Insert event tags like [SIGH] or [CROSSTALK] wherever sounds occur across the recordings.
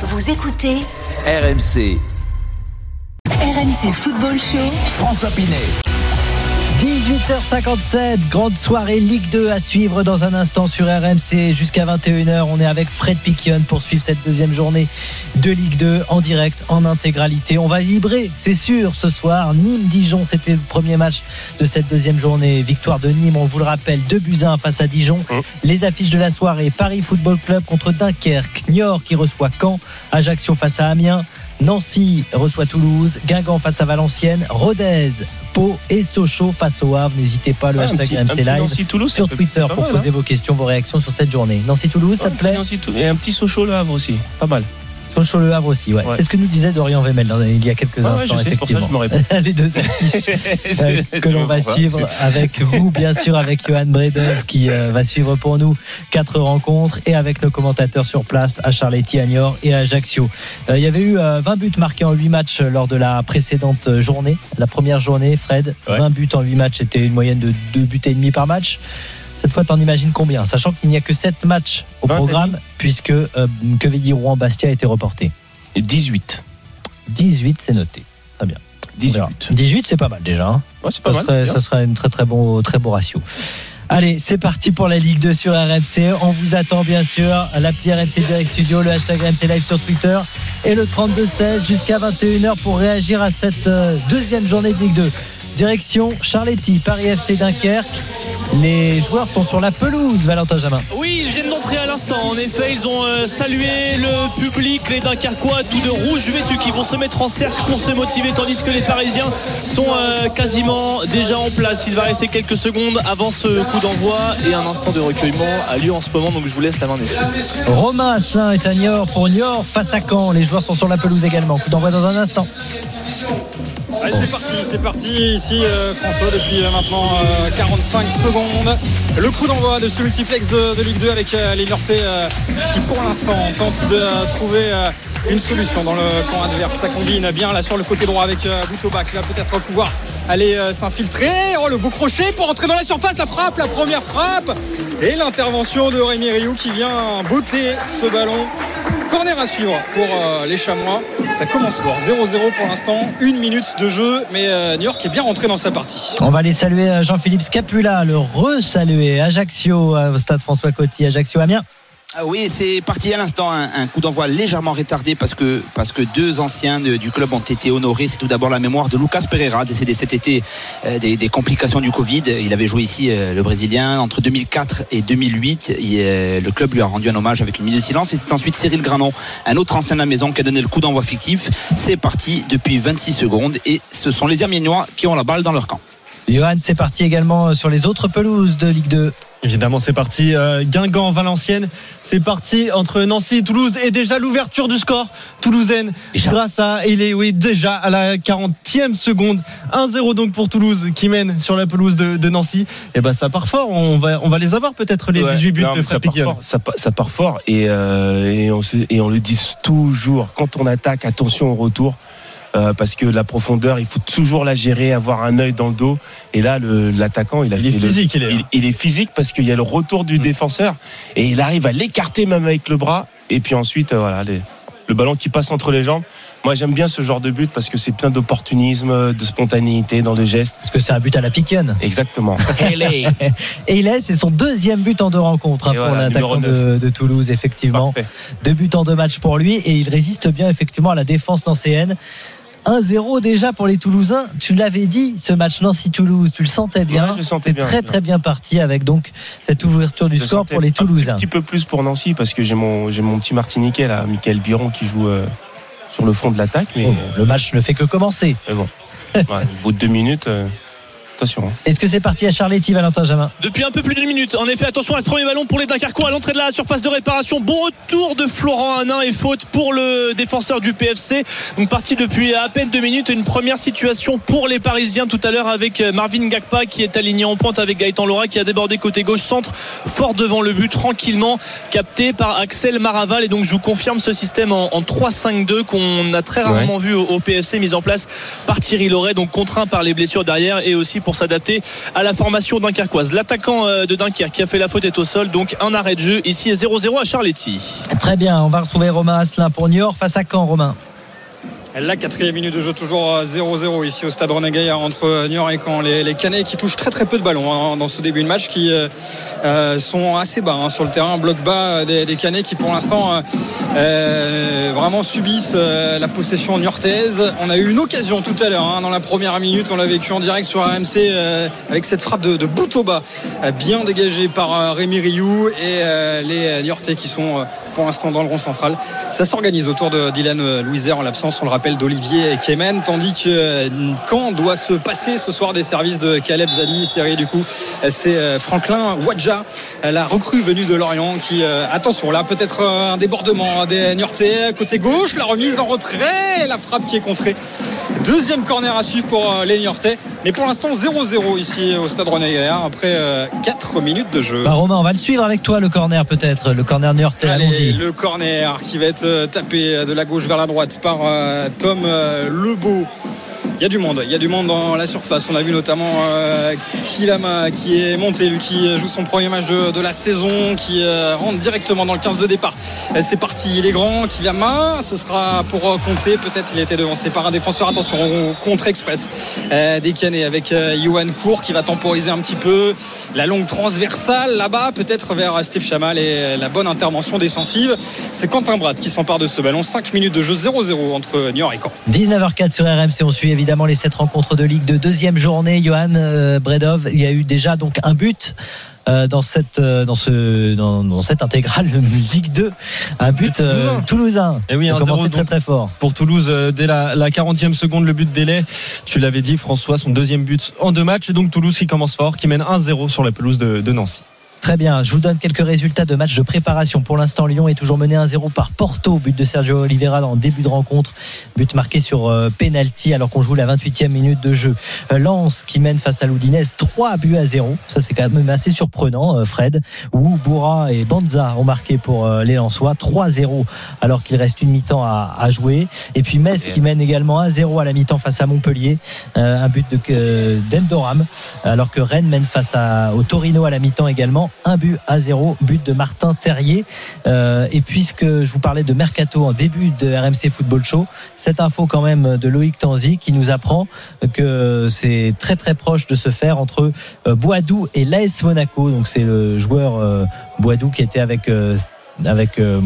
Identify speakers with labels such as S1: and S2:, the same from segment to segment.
S1: Vous écoutez
S2: RMC,
S1: RMC Football Show.
S2: François Pinet.
S3: 18h57, grande soirée Ligue 2 à suivre dans un instant sur RMC jusqu'à 21h. On est avec Fred Piquion pour suivre cette deuxième journée de Ligue 2 en direct, en intégralité. On va vibrer, c'est sûr, ce soir. Nîmes-Dijon, c'était le premier match de cette deuxième journée. Victoire de Nîmes, on vous le rappelle, 2 buts 1 face à Dijon. Les affiches de la soirée, Paris Football Club contre Dunkerque, Niort qui reçoit Caen, Ajaccio face à Amiens. Nancy reçoit Toulouse, Guingamp face à Valenciennes, Rodez, Pau et Sochaux face au Havre. N'hésitez pas, le
S4: Ah,
S3: hashtag
S4: petit-
S3: RMC Live sur Twitter pour
S4: mal,
S3: poser vos questions, vos réactions sur cette journée. Nancy-Toulouse, ça te plaît?
S4: Et un petit Sochaux le Havre aussi, pas mal.
S3: Sochaux le Havre aussi, ouais.
S4: Ouais.
S3: C'est ce que nous disait Dorian Vemel il y a quelques
S4: Ah ouais,
S3: instants,
S4: sais, c'est pour ça que
S3: effectivement.
S4: je me réponds. [LAUGHS]
S3: Les deux affiches [LAUGHS] euh, que l'on va
S4: ça,
S3: suivre avec vous, bien sûr, avec Johan Bredov qui euh, va suivre pour nous quatre rencontres et avec nos commentateurs sur place à Charletti, à Niort et à Ajaccio. Euh, il y avait eu euh, 20 buts marqués en 8 matchs lors de la précédente euh, journée, la première journée, Fred.
S4: Ouais.
S3: 20 buts en 8 matchs, c'était une moyenne de 2 buts et demi par match. Cette fois, t'en imagines combien Sachant qu'il n'y a que 7 matchs au
S4: 20 et
S3: programme, puisque euh, Quevilly-Rouen-Bastia a été reporté.
S4: Et 18.
S3: 18, c'est noté. Très bien. On
S4: 18.
S3: verra. 18, c'est pas mal déjà. hein.
S4: Ouais, c'est pas
S3: ça,
S4: mal.
S3: serait, ça serait un très très bon, très beau ratio. Allez, c'est parti pour la Ligue 2 sur RMC. On vous attend bien sûr à l'appli RMC Direct Studio, le hashtag RMC Live sur Twitter et le 32-16 jusqu'à 21h pour réagir à cette euh, deuxième journée de Ligue 2. Direction Charletti, Paris FC Dunkerque. Les joueurs sont sur la pelouse, Valentin Jamin.
S5: Oui, ils viennent d'entrer à l'instant. En effet, ils ont euh, salué le public, les Dunkerquois, tout de rouge vêtus, qui vont se mettre en cercle pour se motiver, tandis que les Parisiens sont euh, quasiment déjà en place. Il va rester quelques secondes avant ce coup d'envoi et un instant de recueillement a lieu en ce moment. Donc je vous laisse la main
S3: Romain Asselin est à Niort pour Niort face à Caen. Les joueurs sont sur la pelouse également. Coup d'envoi dans un instant.
S6: Allez, c'est parti, c'est parti ici euh, François depuis euh, maintenant euh, 45 secondes. Le coup d'envoi de ce multiplex de, Ligue 2 avec euh, les euh, qui pour l'instant tentent de euh, trouver euh, une solution dans le camp adverse. Ça combine bien là sur le côté droit avec euh, Boutoba qui va peut-être pouvoir aller euh, s'infiltrer. Oh le beau crochet pour entrer dans la surface, la frappe, la première frappe. Et l'intervention de Rémi Rioux qui vient botter ce ballon. Corner à suivre pour euh, les Chamois. Ça commence fort. 0-0 pour l'instant. Une minute de jeu. Mais euh, New York est bien rentré dans sa partie.
S3: On va aller saluer euh, Jean-Philippe Scapula, le re-saluer Ajaccio stade François Coty, Ajaccio Amiens.
S7: Ah oui, c'est parti à l'instant, un, un coup d'envoi légèrement retardé parce que, parce que deux anciens du club ont été honorés. C'est tout d'abord la mémoire de Lucas Pereira, décédé cet été euh, des, complications du Covid. Il avait joué ici, euh, le Brésilien, entre 2004 et 2008. Il, euh, le club lui a rendu un hommage avec une minute de silence. Et c'est ensuite Cyril Granon, un autre ancien de la maison, qui a donné le coup d'envoi fictif. C'est parti depuis 26 secondes et ce sont les Amiénois qui ont la balle dans leur camp.
S3: Johan, c'est parti également sur les autres pelouses de Ligue 2.
S8: Évidemment, c'est parti. Euh, Guingamp, Valenciennes. C'est parti entre Nancy et Toulouse. Et déjà l'ouverture du score toulousaine.
S3: Déjà.
S8: Grâce à, il est, oui, déjà à la 40e seconde. 1-0 donc pour Toulouse qui mène sur la pelouse de, de Nancy. Et ben, ça part fort. On va, on va les avoir peut-être les
S4: Ouais,
S8: 18 buts
S4: non,
S8: de
S4: ça part, fort, ça, pa- ça part fort et, euh, et, on se- et on le dit toujours quand on attaque, attention au retour. Euh, parce que la profondeur, il faut toujours la gérer, avoir un œil dans le dos. Et là, l'attaquant, il a
S8: Il est
S4: le-
S8: physique, il est.
S4: il, il est physique parce qu'il y a le retour du défenseur et il arrive à l'écarter même avec le bras. Et puis ensuite, euh, voilà, les- le ballon qui passe entre les jambes. Moi, j'aime bien ce genre de but parce que c'est plein d'opportunisme, de spontanéité dans le geste.
S3: Parce que c'est un but à la Piquion.
S4: Exactement. [LAUGHS]
S3: Et il est, c'est son deuxième but en deux rencontres hein, pour l'attaquant de, de Toulouse, effectivement.
S4: Parfait.
S3: Deux buts en deux matchs pour lui et il résiste bien effectivement à la défense nancéenne. 1-0 déjà pour les Toulousains. Tu l'avais dit, ce match Nancy-Toulouse, tu le sentais bien.
S4: Ouais,
S3: C'est très très bien parti avec donc cette ouverture du
S4: Je
S3: score pour les
S4: Un
S3: Toulousains.
S4: petit, petit peu plus pour Nancy parce que j'ai mon, j'ai mon petit Martiniquais là, Michael Biron qui joue euh, sur le front de l'attaque. Mais,
S3: Oh, le match ne fait que commencer.
S4: mais bon, [LAUGHS] Ouais, au bout de deux minutes, euh, attention. hein.
S3: Est-ce que c'est parti à Charletti, Valentin Jamin
S5: Depuis un peu plus d'une minute. En effet, attention à ce premier ballon pour les Dunkerquois à l'entrée de la surface de réparation. Bon retour de Florent Hanin et faute pour le défenseur du PFC. Donc parti depuis à peine deux minutes. Une première situation pour les Parisiens tout à l'heure avec Marvin Gakpa qui est aligné en pointe avec Gaëtan Laura qui a débordé côté gauche centre fort devant le but tranquillement capté par Axel Maraval et donc je vous confirme ce système en, en 3-5-2 qu'on a très rarement vu au, au PFC mis en place par Thierry Loret donc contraint par les blessures derrière et aussi pour s'adapter à la formation dunkerquoise. L'attaquant euh, de Dunkerque qui a fait la faute est au sol, donc un arrêt de jeu ici 0-0 à Charletti.
S3: Très bien, on va retrouver Romain Asselin pour Niort face à Caen, Romain?
S6: La quatrième minute de jeu, toujours euh, 0-0 ici au stade René Gaillard entre Niort et Caen. Les, Canets qui touchent très très peu de ballons hein, dans ce début de match, qui euh, euh, sont assez bas hein, sur le terrain, bloc bas euh, des, Canets qui pour l'instant euh, euh, vraiment subissent euh, la possession niortaise. On a eu une occasion tout à l'heure hein, dans la première minute, on l'a vécu en direct sur euh, avec cette frappe de, de bout au bas, euh, bien dégagée par euh, Rémi Rioux et euh, les Niortais qui sont euh, pour l'instant dans le rond central. Ça s'organise autour de Dylan Louiser en l'absence, on le rappelle, d'Olivier Kemen, tandis que euh, Caen doit se passer ce soir des services de Caleb Zali. Série du coup, euh, c'est euh, Franklin Wadja, euh, la recrue venue de Lorient, qui, euh, attention, là peut-être euh, un débordement des Niortais côté gauche, la remise en retrait, la frappe qui est contrée. Deuxième corner à suivre pour euh, les Niortais, mais pour l'instant 0-0 ici au stade René Gaillard après 4 minutes de jeu.
S3: Bah, Romain, on va le suivre avec toi, le corner peut-être, le corner Niortais.
S6: Allez, Le corner qui va être euh, tapé de la gauche vers la droite par euh, Tom euh, Lebeau. Il y a du monde, il y a du monde dans la surface. On a vu notamment euh, Kilama qui est monté, lui qui joue son premier match de, de la saison, qui euh, rentre directement dans le 15 de départ. Euh, C'est parti, il est grand, Kilama, ce sera pour compter. Peut-être il a été devancé par un défenseur. Attention, au contre express euh, des avec Johan Cour qui va temporiser un petit peu la longue transversale là-bas, peut-être vers Steve Chamal et la bonne intervention défensive. C'est Quentin Brat qui s'empare de ce ballon. 5 minutes de jeu 0-0 entre Niort et Caen.
S3: 19h04 sur RMC, on suit évidemment les 7 rencontres de Ligue de deuxième journée. Johan euh, Bredov, il y a eu déjà donc un but. euh, dans cette euh, dans ce dans, dans cette intégrale [LAUGHS] Ligue 2 un but
S8: Toulousain.
S3: toulousain
S8: Et oui,
S3: a
S8: 1-0
S3: commencé très très fort
S8: pour Toulouse dès la, la 40e seconde le but délai tu l'avais dit François son deuxième but en deux matchs et donc Toulouse qui commence fort qui mène 1-0 sur la pelouse de, de Nancy
S3: Très bien, je vous donne quelques résultats de matchs de préparation. Pour l'instant, Lyon est toujours mené 1-0 par Porto, but de Sergio Oliveira en début de rencontre, but marqué sur euh, penalty alors qu'on joue la 28e minute de jeu. Euh, Lens qui mène face à l'Oudinez 3 buts à 0. Ça c'est quand même assez surprenant, euh, Fred. Où Boura et Banza ont marqué pour euh, les Lensois 3-0 alors qu'il reste une mi-temps à, à jouer. Et puis Metz qui mène également 1-0 à la mi-temps face à Montpellier, Euh, un but de euh, d'Endoram alors que Rennes mène face à, au Torino à la mi-temps également un but à zéro, but de Martin Terrier. Euh, et puisque je vous parlais de Mercato en début de RMC Football Show, cette info quand même de Loïc Tanzi qui nous apprend que c'est très très proche de se faire entre euh, Boadou et l'AS Monaco. Donc c'est le joueur euh, Boadou qui était avec avec euh,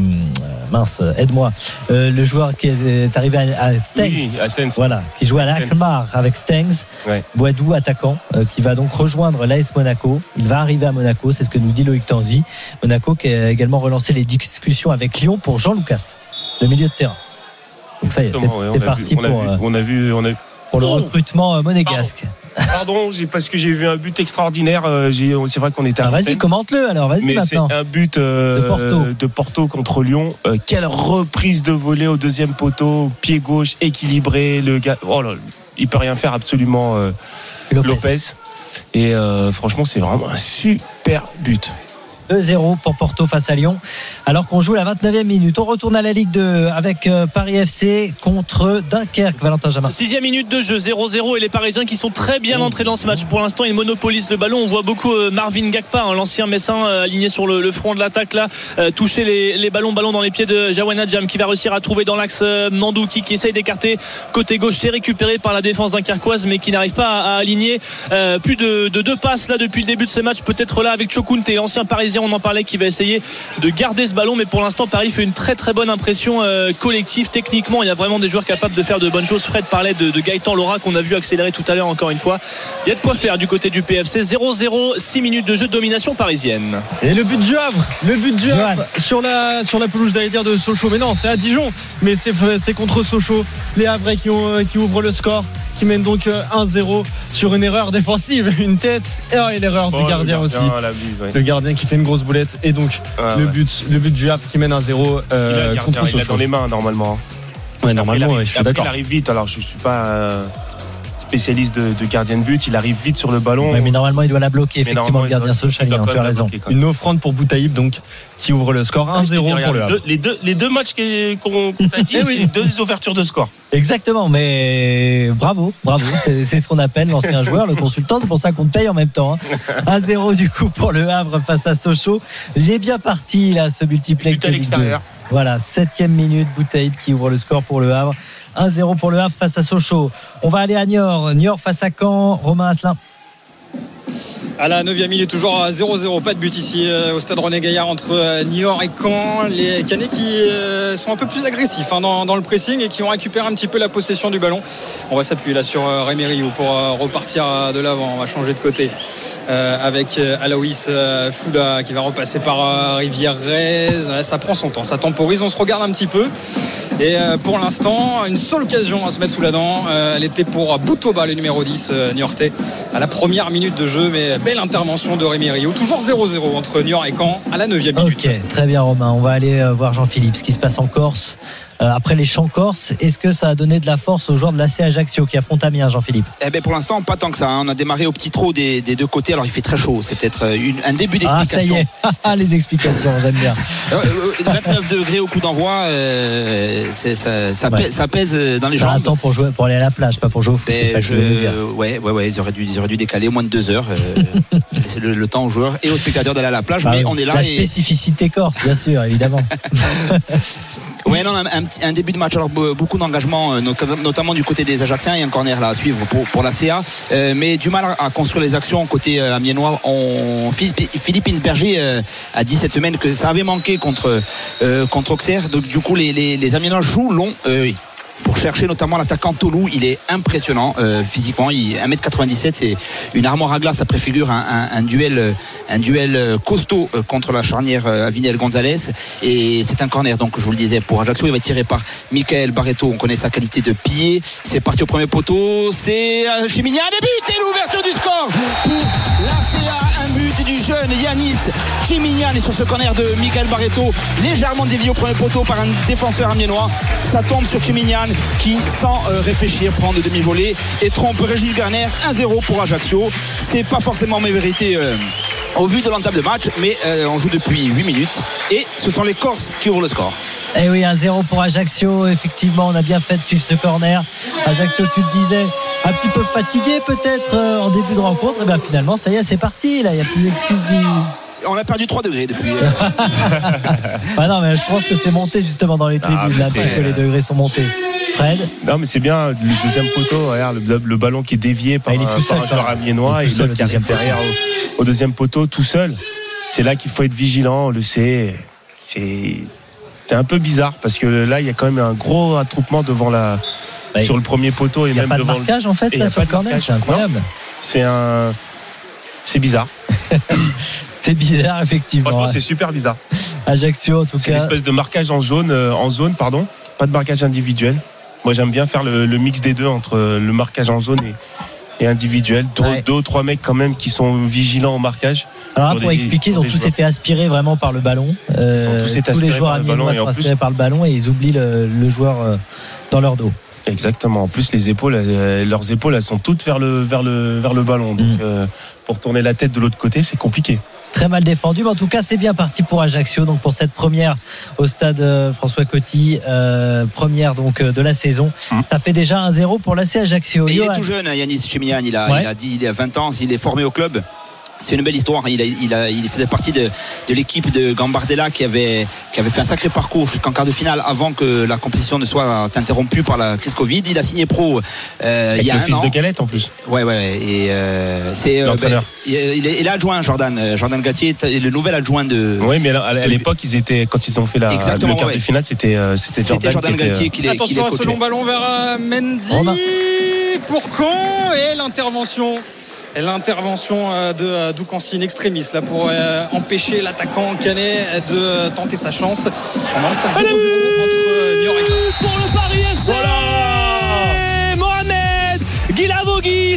S3: mince aide-moi Euh, le joueur qui est arrivé à, à Stengs
S4: Oui, à
S3: voilà, qui joue à l'Alkmaar avec Stengs,
S4: Ouais.
S3: Boadou attaquant, euh, qui va donc rejoindre l'AS Monaco. Il va arriver à Monaco, c'est ce que nous dit Loïc Tanzi. Monaco qui a également relancé les discussions avec Lyon pour Jean Lucas, le milieu de terrain. Donc ça y est, c'est
S4: ouais, on
S3: c'est
S4: a
S3: parti
S4: vu- on a
S3: pour,
S4: vu- on a vu, on a
S3: pour le
S4: Oh
S3: recrutement euh, monégasque.
S4: Pardon, j'ai parce que j'ai vu un but extraordinaire. euh, C'est vrai qu'on était.
S3: Ah,
S4: à
S3: vas-y, commente-le alors, vas-y
S4: c'est
S3: maintenant.
S4: un but euh,
S3: De Porto.
S4: de Porto contre Lyon. Euh, quelle reprise de volée au deuxième poteau, pied gauche équilibré. Le gars, oh là, il peut rien faire absolument. euh,
S3: Lopez.
S4: Lopez. Et franchement, c'est vraiment un super but.
S3: 2-0 pour Porto face à Lyon. Alors qu'on joue la 29e minute. On retourne à la Ligue 2 avec euh, Paris FC contre Dunkerque. Valentin Jamin.
S5: Sixième minute de jeu 0-0 et les Parisiens qui sont très bien entrés dans ce match. Pour l'instant, ils monopolisent le ballon. On voit beaucoup euh, Marvin Gakpa, hein, l'ancien Messin euh, aligné sur le, front de l'attaque là, toucher les, les ballons, ballon dans les pieds de Jawana Jam qui va réussir à trouver dans l'axe Mandouki qui essaye d'écarter côté gauche. C'est récupéré par la défense dunkerquoise mais qui n'arrive pas à, aligner plus de, de deux passes là depuis le début de ce match. Peut-être là avec Chokunte, l'ancien Parisien, on en parlait, qui va essayer de garder ce ballon. Mais pour l'instant, Paris fait une très très bonne impression euh, collective. Techniquement, il y a vraiment des joueurs capables de faire de bonnes choses. Fred parlait de, de Gaëtan Laura qu'on a vu accélérer tout à l'heure encore une fois. Il y a de quoi faire du côté du PFC. 0-0, 6 minutes de jeu de domination parisienne.
S8: Et le but du Havre, le but du. Havre sur la, sur la pelouse j'allais dire de Sochaux. Mais non, c'est à Dijon, mais c'est, c'est contre Sochaux. Les Havrais qui, ont, euh, qui ouvrent le score, qui mènent donc euh, 1-0 sur une erreur défensive, [LAUGHS] une tête et l'erreur du
S4: Oh, le
S8: gardien, aussi.
S4: la bise, ouais.
S8: Le gardien qui fait une grosse boulette et donc
S4: Ah,
S8: le,
S4: ouais.
S8: but, le but du Havre qui mène 1-0
S4: Il a,
S8: euh,
S4: le gardien,
S8: contre
S4: il l'a
S8: Sochaux.
S4: dans les mains normalement.
S8: Ouais, normalement,
S4: il
S8: ouais, je suis d'accord.
S4: il arrive vite, alors je suis pas. Spécialiste de, de gardien de but. Il arrive vite sur le ballon.
S3: Ouais, mais normalement, il doit la bloquer,
S4: Mais
S3: effectivement, le gardien
S4: il doit-
S3: Sochali.
S4: il doit
S3: hein,
S4: quand
S3: Tu as raison.
S4: bloquer.
S8: Une offrande pour Boutaïb, donc, qui ouvre le score
S4: Ah, je te dis,
S8: 1-0 pour
S4: regarde,
S8: le Havre.
S4: deux- les, deux, les deux matchs qui- qu'on [LAUGHS] qu'on t'a dit,
S3: Eh oui.
S4: c'est deux ouvertures de score.
S3: Exactement, mais bravo, bravo. C'est ce qu'on appelle l'ancien [LAUGHS] joueur, le consultant. C'est pour ça qu'on te paye en même temps. hein. 1-0 du coup pour le Havre face à Sochaux. Il est bien parti là, ce multiplex
S4: But à
S3: de Ligue 2.
S4: l'extérieur.
S3: Voilà, septième minute, Boutaïd qui ouvre le score pour le Havre. 1-0 pour le Havre face à Sochaux. On va aller à Niort. Niort face à Caen. Romain Asselin.
S6: À la 9 minute, toujours à 0-0. Pas de but ici euh, au stade René Gaillard entre euh, Niort et Caen. Les Canets qui euh, sont un peu plus agressifs hein, dans, le pressing et qui ont récupéré un petit peu la possession du ballon. On va s'appuyer là sur Rémy Rioux pour repartir de l'avant. On va changer de côté. avec Aloïs Fouda qui va repasser par Rivière Rez. Ça prend son temps, ça temporise. On se regarde un petit peu. Et pour l'instant, une seule occasion à se mettre sous la dent. Elle était pour Boutoba, le numéro 10 euh, niortais, à la première minute de jeu. Mais belle intervention de Rémi Rio. Toujours 0-0 entre Niort et Caen à la 9 minute.
S3: Ok, très bien Romain. On va aller euh, voir Jean-Philippe, ce qui se passe en Corse. Euh, après les champs corse, est-ce que ça a donné de la force aux joueurs de l'AC Ajaccio qui affrontent Amiens, Jean-Philippe?
S7: Eh ben pour l'instant, pas tant que ça. hein. On a démarré au petit trot des, des deux côtés. Alors il fait très chaud. C'est peut-être euh, un début
S3: Ah, ça y
S7: d'explication.
S3: est, [LAUGHS] Ah, les explications, j'aime bien.
S7: Euh, euh, 29 degrés au coup d'envoi, euh, c'est- ça, ça,
S3: Ouais.
S7: pèse, ça pèse dans les jambes.
S3: attend pour, jouer, pour aller à la plage, pas pour jouer au foot. c'est
S7: Ben,
S3: ça
S7: je, ouais, ouais, ouais, ils auraient dû, ils auraient dû décaler au moins de deux heures. euh, [LAUGHS] laisser le, le temps aux joueurs et aux spectateurs d'aller à la plage.
S3: Bah
S7: mais on est là
S3: La
S7: et
S3: spécificité corse, bien sûr, évidemment. [LAUGHS]
S7: ouais, non, un, un début de match. Alors be- beaucoup d'engagement, euh, no- notamment du côté des Ajaxiens et un corner là à suivre pour, pour la CA. Euh, mais du mal à construire les actions côté euh, amiénois. On, Philippe Insberger euh, a dit cette semaine que ça avait manqué contre euh, contre Auxerre. Donc du coup, les, les, les Amiénois jouent long. Pour chercher notamment l'attaquant Tolou, il est impressionnant euh, physiquement. Il, 1m97, c'est une armoire à glace. Ça préfigure un, un- un duel, un duel euh, costaud euh, contre la charnière Avinel-Gonzalez. Et c'est un corner, donc je vous le disais, pour Ajaccio. Il va tiré par Michael Barreto. On connaît sa qualité de pied. C'est parti au premier poteau. C'est Chimignan. Début et l'ouverture du score pour l'ACA. Un but du jeune Yanis Chimignan. Et sur ce corner de Michael Barreto, légèrement dévié au premier poteau par un défenseur amiénois. Ça tombe sur Chimignan qui, sans euh, réfléchir, prend de demi-volée et trompe Régis Garner 1-0 pour Ajaccio. C'est pas forcément mes vérités euh, au vu de l'entame de match, mais euh, on joue depuis 8 minutes et ce sont les Corses qui ouvrent le score.
S3: Eh oui, un 0 pour Ajaccio. Effectivement, on a bien fait de suivre ce corner. Ajaccio, tu le disais, un petit peu fatigué peut-être en début de rencontre. Et bien finalement, ça y est, c'est parti. Là, il n'y a plus d'excuses. du-
S7: On a perdu 3 degrés depuis. euh, [LAUGHS]
S3: Ah non, mais je pense que c'est monté justement dans les
S4: Ah,
S3: tribunes. Là, parce que les degrés sont montés. Fred,
S4: Non, mais c'est bien le deuxième poteau. Regarde le, le ballon qui est dévié par,
S3: Ah, il est
S4: un,
S3: tout seul,
S4: par un joueur amiénois et l'autre qui
S3: le
S4: arrive
S3: deuxième
S4: derrière au, au deuxième poteau tout seul. C'est là qu'il faut être vigilant. On le sait. C'est c'est un peu bizarre parce que là, il y a quand même un gros attroupement devant la
S3: Ouais.
S4: sur le premier poteau et
S3: il n'y a
S4: même
S3: pas de
S4: devant. le-
S3: marquage en fait
S4: y a
S3: sur
S4: pas
S3: le
S4: de
S3: corner.
S4: marquage.
S3: C'est incroyable.
S4: C'est un c'est bizarre.
S3: C'est bizarre, effectivement.
S4: Franchement, c'est super bizarre.
S3: Ajaccio, en tout
S4: C'est une
S3: cas.
S4: espèce de marquage en zone, euh, en zone, pardon. Pas de marquage individuel. Moi, j'aime bien faire le, le mix des deux entre euh, le marquage en zone et, et individuel. Deux,
S3: Ouais.
S4: deux ou trois mecs quand même qui sont vigilants au marquage.
S3: Alors là, pour
S4: les-
S3: expliquer, ils ont tous
S4: joueurs.
S3: été aspirés vraiment par le ballon. Euh,
S4: Ils ont tous été
S3: tous les joueurs
S4: par le ballon
S3: sont
S4: plus-
S3: aspirés par le ballon et ils oublient le, le joueur euh, dans leur dos.
S4: Exactement. En plus, les épaules, euh, leurs épaules, elles sont toutes vers le, vers le, vers le ballon. Donc,
S3: Mm.
S4: euh, pour tourner la tête de l'autre côté, c'est compliqué.
S3: Très mal défendu, mais en tout cas, c'est bien parti pour Ajaccio. Donc pour cette première au stade euh, François Coty, euh, première donc euh, de la saison.
S4: Mm.
S3: Ça fait déjà un 0 pour l'AC Ajaccio.
S7: Et il est tout jeune, hein, Yanis Chimian. Il a,
S3: Ouais.
S7: il a dit il a 20 ans, il est formé au club. C'est une belle histoire. Il, a, il, a, il faisait partie de, de l'équipe de Gambardella qui avait, qui avait fait un sacré parcours jusqu'en quart de finale avant que la compétition ne soit interrompue par la crise Covid. Il a signé pro euh, il y a
S4: le
S7: un
S4: fils
S7: an.
S4: de Galette en plus.
S7: Ouais, ouais. Et euh, c'est euh,
S4: L'entraîneur.
S7: ben, il, est, il est adjoint, Jordan. Euh, Jordan Gatier est le nouvel adjoint de.
S4: Oui, mais à, à l'époque, ils étaient, quand ils ont fait la,
S7: Exactement,
S4: le quart
S7: ouais.
S4: de finale, c'était, Jordan,
S7: Jordan
S4: qui était,
S7: Gatier qui les,
S6: Attention à ce long ballon vers Mendy pour Caen et l'intervention? Et L'intervention euh, de euh, Doucancy in extremis là pour euh, empêcher l'attaquant canet de tenter sa chance. On en reste à 0-0 entre euh, Niort et Caen.
S5: pour le Paris FC Mohamed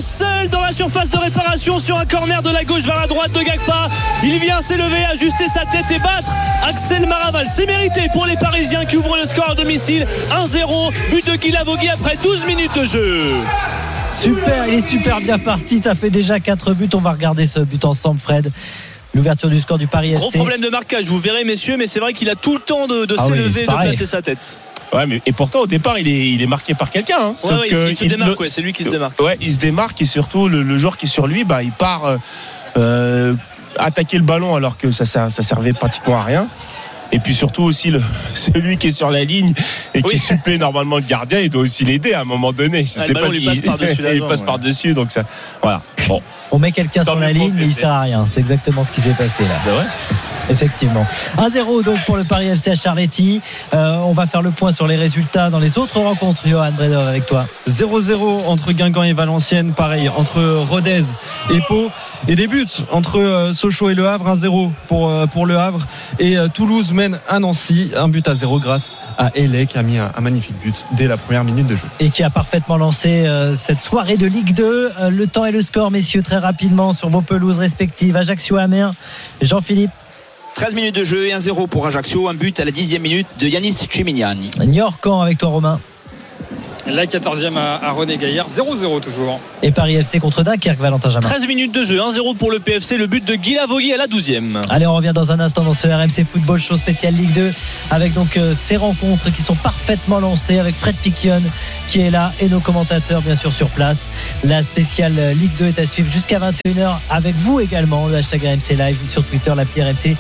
S5: Seul dans la surface de réparation sur un corner de la gauche vers la droite de Gagpa. Il vient s'élever, ajuster sa tête et battre Axel Maraval. C'est mérité pour les Parisiens qui ouvrent le score à domicile. 1-0, but de Guilavogui après 12 minutes de jeu.
S3: Super, il est super bien parti. Ça fait déjà 4 buts. On va regarder ce but ensemble, Fred. L'ouverture du score du Paris
S5: Gros
S3: FC.
S5: problème de marquage, vous verrez messieurs, mais c'est vrai qu'il a tout le temps de, de
S3: Ah oui,
S5: s'élever,
S3: c'est
S5: de placer sa tête.
S4: Ouais, mais et pourtant au départ il est il est marqué par quelqu'un. Hein.
S5: Ouais, ouais, il se démarque, ouais, c'est lui qui se démarque.
S4: Ouais, il se démarque et surtout le, le joueur qui est sur lui, bah il part euh, euh, attaquer le ballon alors que ça ça, ça servait pratiquement à rien. Et puis surtout aussi le, [LAUGHS] celui qui est sur la ligne et qui
S5: Oui. [LAUGHS]
S4: supplée normalement le gardien, il doit aussi l'aider à un moment donné. Je
S5: Ah,
S4: sais pas il-
S5: passe par-dessus [LAUGHS]
S4: il
S5: jambe,
S4: passe
S5: ouais.
S4: par dessus donc ça voilà. Bon,
S3: On met quelqu'un sur la ligne, mais il sert à rien. C'est exactement ce qui s'est passé là.
S4: c'est vrai.
S3: Effectivement. 1-0 donc pour le Paris FC à Charletti. Euh, on va faire le point sur les résultats dans les autres rencontres. Johan Bredov avec toi.
S8: 0-0 entre Guingamp et Valenciennes, pareil, entre Rodez et Pau. Et des buts entre euh, Sochaux et Le Havre, 1-0 pour, euh, pour Le Havre. Et euh, Toulouse mène à Nancy, un but à 0 grâce à Elec qui a mis un, un magnifique but dès la première minute de jeu.
S3: Et qui a parfaitement lancé euh, cette soirée de Ligue 2. Euh, le temps et le score, messieurs, très rapidement sur vos pelouses respectives. Ajaccio Amiens. Jean-Philippe.
S7: 13 minutes de jeu et 1-0 pour Ajaccio. Un but à la 10e minute de Yanis Chimignani.
S3: Niort-Camp avec toi, Romain.
S6: La 14e à, à René Gaillard, 0-0 toujours.
S3: Et Paris FC contre Dunkerque, Valentin Jamin.
S5: 13 minutes de jeu, 1-0 pour le PFC, le but de Guilavogui à la 12e.
S3: Allez, on revient dans un instant dans ce RMC Football Show spécial Ligue 2 avec donc euh, ces rencontres qui sont parfaitement lancées avec Fred Piquion qui est là et nos commentateurs bien sûr sur place. La spéciale euh, Ligue 2 est à suivre jusqu'à 21h avec vous également. Le hashtag RMC Live sur Twitter, l'appli RMC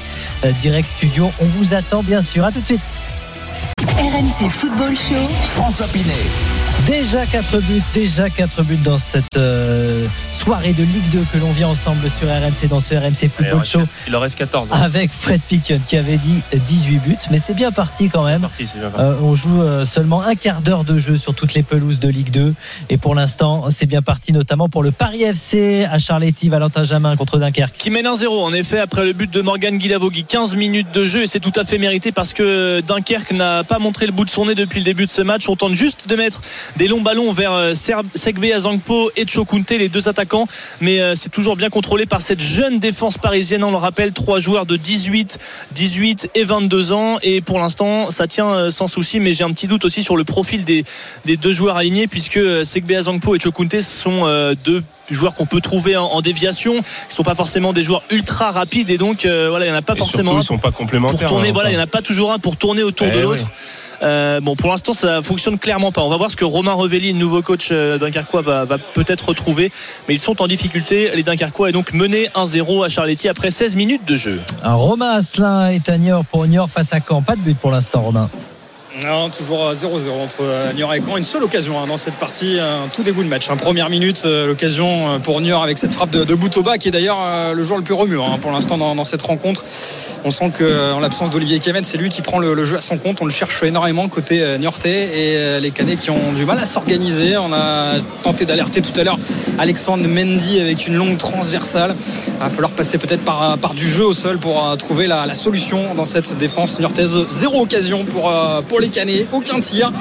S3: euh, Direct Studio. On vous attend bien sûr. À tout de suite.
S1: RMC Football Show.
S2: François Pinet.
S3: Déjà 4 buts, déjà 4 buts dans cette euh, soirée de Ligue 2 que l'on vit ensemble sur RMC dans ce RMC Football Show
S4: Il en reste 14. hein.
S3: avec Fred Piquion qui avait dit 18 buts. Mais c'est bien parti quand même.
S4: Parti, c'est bien parti.
S3: Euh, on joue euh, seulement un quart d'heure de jeu sur toutes les pelouses de Ligue 2 et pour l'instant c'est bien parti notamment pour le Paris FC à Charletti Valentin Jamin contre Dunkerque
S5: Qui mène 1-0 en effet après le but de Morgan Guilavogui. 15 minutes de jeu et c'est tout à fait mérité parce que Dunkerque n'a pas montré le bout de son nez depuis le début de ce match. On tente juste de mettre des longs ballons vers euh, Segbe Azangpo et Chokunte, les deux attaquants. Mais euh, c'est toujours bien contrôlé par cette jeune défense parisienne. On le rappelle, trois joueurs de 18, 18 et 22 ans. Et pour l'instant, ça tient euh, sans souci. Mais j'ai un petit doute aussi sur le profil des, deux joueurs alignés puisque Segbe Azangpo et Chokunte sont deux joueurs qu'on peut trouver en, en déviation. Qui sont pas forcément des joueurs ultra rapides et donc euh, voilà il n'y en a pas
S4: Et
S5: forcément
S4: surtout,
S5: un
S4: ils sont pas complémentaires.
S5: pour tourner
S4: hein,
S5: voilà il n'y en a pas toujours un pour tourner autour
S4: Eh
S5: de
S4: oui.
S5: l'autre. Euh, bon pour l'instant ça fonctionne clairement pas. On va voir ce que Romain Revelli le nouveau coach euh, dunkerquois va, va peut-être retrouver. Mais ils sont en difficulté les dunkerquois et donc menés 1-0 à Charletti après 16 minutes de jeu.
S3: Un Romain Asselin est à Niort pour Niort face à Caen. Pas de but pour l'instant Romain
S6: Non, toujours euh, 0-0 entre euh, Niort et Caen. Une seule occasion hein, dans cette partie, un tout début de match. hein. Première minute, euh, l'occasion euh, pour Niort avec cette frappe de, de Boutova qui est d'ailleurs le joueur le plus remuant hein, pour l'instant dans, cette rencontre. On sent que en l'absence d'Olivier Kemen, c'est lui qui prend le, jeu à son compte. On le cherche énormément côté Niortais et les Canets qui ont du mal à s'organiser. On a tenté d'alerter tout à l'heure Alexandre Mendy avec une longue transversale. Il va falloir passer peut-être par, du jeu au sol pour trouver la, solution dans cette défense niortaise. Zéro occasion pour, pour les Canets, aucun tir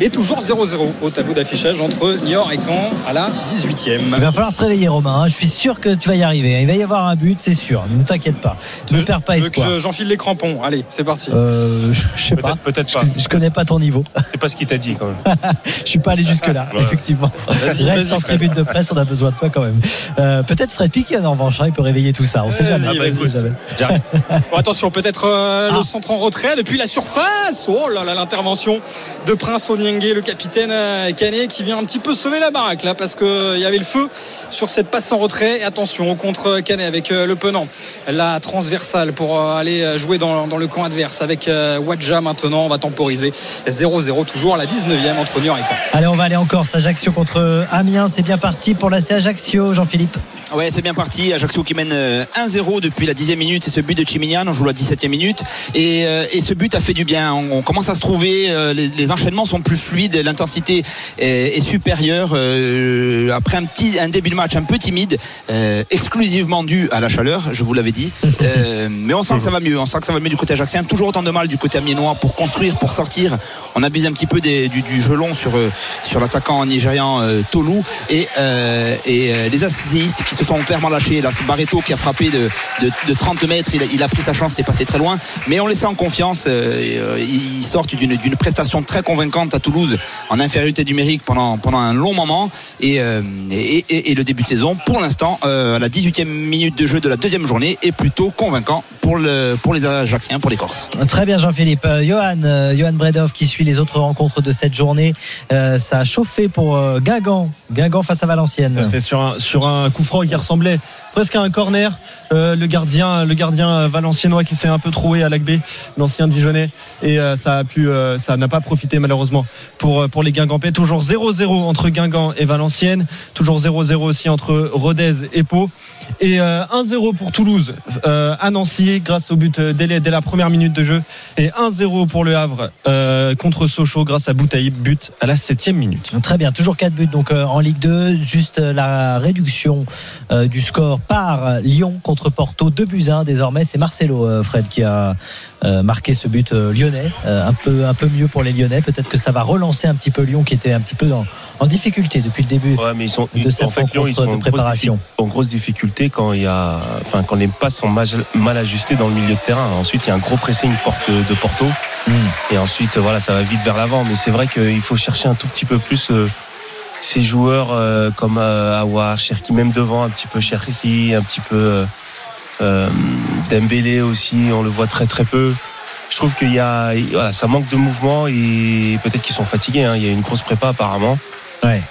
S6: et toujours 0-0 au tableau d'affichage entre Niort et Caen à la 18e.
S3: il va falloir se réveiller Romain hein. je suis sûr que tu vas y arriver il va y avoir un but c'est sûr ne t'inquiète pas ne perds pas
S6: Tu veux que
S3: espoir
S6: je- j'enfile les crampons Allez, c'est parti.
S3: euh, je je sais pas
S4: Peut-être pas.
S3: je connais pas ton niveau [LAUGHS]
S4: C'est pas ce qu'il t'a dit quand même. [LAUGHS]
S3: je suis pas allé jusque là
S4: Ouais.
S3: effectivement
S6: Vas-y,
S3: reste
S6: vas-y,
S3: en
S6: Fred.
S3: tribune de presse on a besoin de toi quand même Euh, peut-être Fred Piquion en revanche hein, il peut réveiller tout ça on sait jamais,
S6: Ah bah écoute. [LAUGHS] Bon, attention, peut-être euh,
S3: Ah.
S6: le centre en retrait depuis la surface. Oh là là, l'intervention de Prince Onyenge, le capitaine euh, Canet, qui vient un petit peu sauver la baraque là, parce qu'il y avait le feu sur cette passe en retrait. Et attention, au contre Canet avec euh, le penant, la transversale pour euh, aller euh, jouer dans, dans le camp adverse avec euh, Wadja maintenant. On va temporiser 0-0 toujours à la 19e entre Niort et Caen.
S3: Allez, on va aller en Corse. Ajaccio contre Amiens. C'est bien parti pour la C Ajaccio, Jean-Philippe.
S7: Ouais, c'est bien parti. Ajaccio qui mène euh, 1-0 depuis la 10e minute. C'est ce but de Chimignan. On joue la 17e minute. Et, euh, et ce but a fait du bien. On, on commence à se trouver. Euh, les, les enchaînements sont plus fluides, l'intensité est, est supérieure euh, après un petit un début de match un peu timide, euh, exclusivement dû à la chaleur, je vous l'avais dit. [LAUGHS] Euh, mais on sent que ça va mieux, on sent que ça va mieux du côté ajaxien. Toujours autant de mal du côté amiénois pour construire, pour sortir. On abuse un petit peu des- du, du gelon sur euh, sur l'attaquant nigérian Tolu et et les essayistes qui se sont clairement lâchés. Là, c'est Barreto qui a frappé de, de, de 30 mètres. Il a, il a pris sa chance, c'est passé très loin. Mais on les sent en confiance. ils sortent d'une d'une prestation très convaincante à Toulouse en infériorité numérique pendant pendant un long moment. Et euh, et, et- et le début de saison, pour l'instant, euh, à la 18e minute de jeu de la deuxième journée, est plutôt convaincant pour le pour les Ajaxiens, pour les Corses.
S3: Très bien Jean-Philippe. Euh, Johan, euh, Johan Bredov qui suit les autres rencontres de cette journée. Euh, ça a chauffé pour euh, Guingamp. Guingamp face à Valenciennes.
S8: fait, sur un, sur un coup franc qui ressemblait presque un corner. Euh, le gardien, le gardien euh, valenciennois qui s'est un peu troué à l'Agbé, l'ancien Dijonais, et euh, ça a pu, ça n'a pas profité malheureusement pour pour les Guingampais. Toujours 0-0 entre Guingamp et Valenciennes, toujours 0-0 aussi entre Rodez et Pau, et euh, 1-0 pour Toulouse à Nancy grâce au but dès, dès la première minute de jeu, et 1-0 pour le Havre contre Sochaux grâce à Boutaïb, but à la septième minute.
S3: Très bien, toujours 4 buts donc en Ligue 2. Juste la réduction du score par Lyon contre Porto, 2 buts 1 désormais. C'est Marcelo, euh, Fred, qui a euh, marqué ce but euh, lyonnais. Un, peu, un peu mieux pour les Lyonnais. Peut-être que ça va relancer un petit peu Lyon qui était un petit peu en, en difficulté depuis le début.
S4: Ouais, mais ils sont,
S3: de cette
S4: en fait, Lyon, ils sont en
S3: préparation.
S4: en grosse difficulté quand il y a, enfin, quand les passes sont mal, ajustées dans le milieu de terrain. Ensuite, il y a un gros pressing porte de Porto.
S3: Hmm.
S4: Et ensuite, voilà, ça va vite vers l'avant. Mais c'est vrai qu'il faut chercher un tout petit peu plus euh, ces joueurs euh, comme euh, Awar, Cherki, même devant, un petit peu Cherki, un petit peu euh, euh, Dembélé aussi. On le voit très très peu. Je trouve qu'il y a, voilà, ça manque de mouvement et peut-être qu'ils sont fatigués. hein. Il y a une grosse prépa apparemment.
S3: Ouais.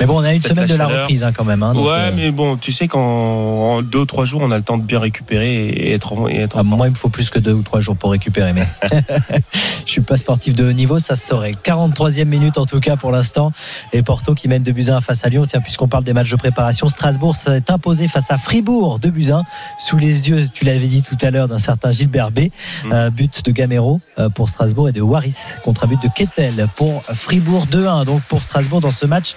S3: Mais bon, on a une semaine
S4: la
S3: de la
S4: chaleur.
S3: reprise hein, quand même. hein, donc,
S4: ouais,
S3: euh,
S4: mais bon, tu sais qu'en en deux ou trois jours, on a le temps de bien récupérer et être, en- et être
S3: Ah,
S4: en forme.
S3: moi, il me faut plus que deux ou trois jours pour récupérer. Mais [LAUGHS] [LAUGHS] je suis pas sportif de haut niveau, ça se saurait. 43e minute en tout cas pour l'instant. Et Porto qui mène 2 buts 1 face à Lyon. Tiens, puisqu'on parle des matchs de préparation, Strasbourg s'est imposé face à Fribourg 2 buts 1 sous les yeux, tu l'avais dit tout à l'heure, d'un certain Gilbert B.
S4: Mm.
S3: Euh, but de Gamero euh, pour Strasbourg et de Waris contre un but de Kettel pour Fribourg 2-1. Donc pour Strasbourg dans ce match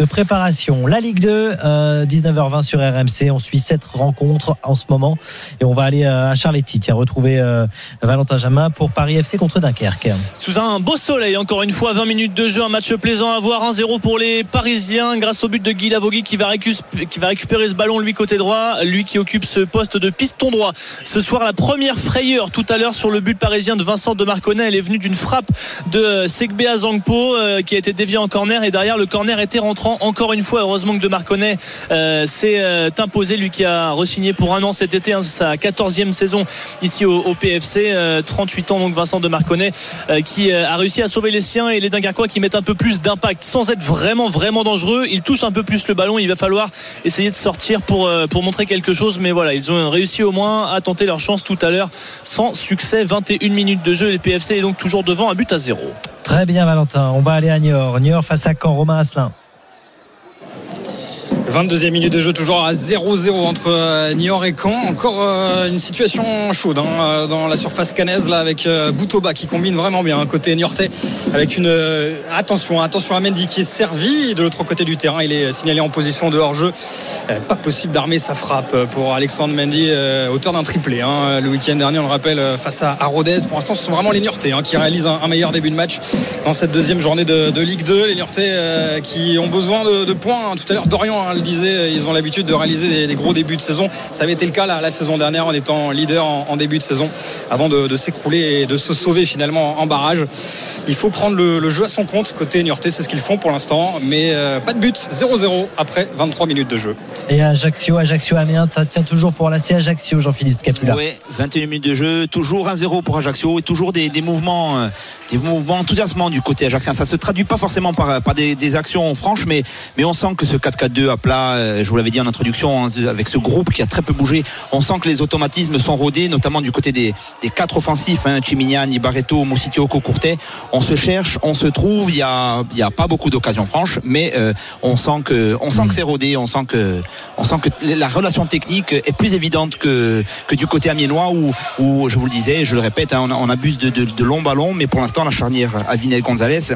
S3: de préparation. La Ligue 2, euh, 19h20 sur RMC. On suit cette rencontre en ce moment et on va aller euh, à Charletti. Tiens, retrouver euh, Valentin Jamin pour Paris FC contre Dunkerque.
S5: Sous un beau soleil, encore une fois, 20 minutes de jeu, un match plaisant à voir, 1-0 pour les Parisiens, grâce au but de Guy Lavogui qui va, récupérer ce ballon, lui côté droit, lui qui occupe ce poste de piston droit. Ce soir, la première frayeur tout à l'heure sur le but parisien de Vincent de Marconnet, elle est venue d'une frappe de Segbe Azangpo euh, qui a été dévié en corner et derrière le corner était rentrant encore une fois. Heureusement que de Marconnet euh, s'est euh, imposé, lui qui a re-signé pour un an cet été, hein, sa 14e saison ici au, PFC, euh, 38 ans donc Vincent de Marconnet euh, qui euh, a réussi à sauver les siens et les Dunkerquois qui mettent un peu plus d'impact sans être vraiment vraiment dangereux. Ils touchent un peu plus le ballon. Il va falloir essayer de sortir pour euh, pour montrer quelque chose. Mais voilà, ils ont réussi au moins à tenter leur chance tout à l'heure sans succès. 21 minutes de jeu. Les PFC est donc toujours devant un but à zéro.
S3: Très bien, Valentin. On va aller à Niort. Niort face à Caen. Romain Asselin.
S6: 22e minute de jeu toujours à 0-0 entre euh, Niort et Caen. Encore euh, une situation chaude hein, euh, dans la surface canaise là avec Boutoba qui combine vraiment bien hein, côté niortais avec une attention attention à Mendy qui est servi de l'autre côté du terrain. Il est signalé en position de hors-jeu. Pas possible d'armer sa frappe pour Alexandre Mendy, auteur d'un triplé. hein. Le week-end dernier, on le rappelle, face à, Rodez. Pour l'instant, ce sont vraiment les Niortais qui réalisent un, meilleur début de match dans cette deuxième journée de, Ligue 2. Les Niortais qui ont besoin de, points. Tout à l'heure, Dorian le disait, ils ont l'habitude de réaliser des, des gros débuts de saison. Ça avait été le cas la, la saison dernière en étant leader en, en début de saison avant de, de s'écrouler et de se sauver finalement en barrage. Il faut prendre le, le jeu à son compte côté Niortais, c'est ce qu'ils font pour l'instant, mais euh, pas de but, 0-0 après 23 minutes de jeu.
S3: Et Ajaccio, Ajaccio Amiens, ça tient toujours pour l'AC Ajaccio, Jean-Philippe Scapula.
S7: Ouais, 21 minutes de jeu, toujours 1-0 pour Ajaccio et toujours des, des mouvements, euh, des mouvements enthousiasmants du côté ajaxien. Ça se traduit pas forcément par, par des, des actions franches, mais, mais on sent que ce 4-4-2 à plat équipe-là, euh, je vous l'avais dit en introduction, hein, avec ce groupe qui a très peu bougé, on sent que les automatismes sont rodés, notamment du côté des, des quatre offensifs, hein, Chimignani, Barreto, Moussitioko, Courtet. On se cherche, on se trouve, il n'y a, il y a pas beaucoup d'occasions franches, mais euh, on sent que, on sent que c'est rodé, on sent que, on sent que la relation technique est plus évidente que, que du côté amiénois où, où, je vous le disais, je le répète, hein, on, on abuse de, de, de longs ballons, mais pour l'instant, la charnière Avinel-Gonzalez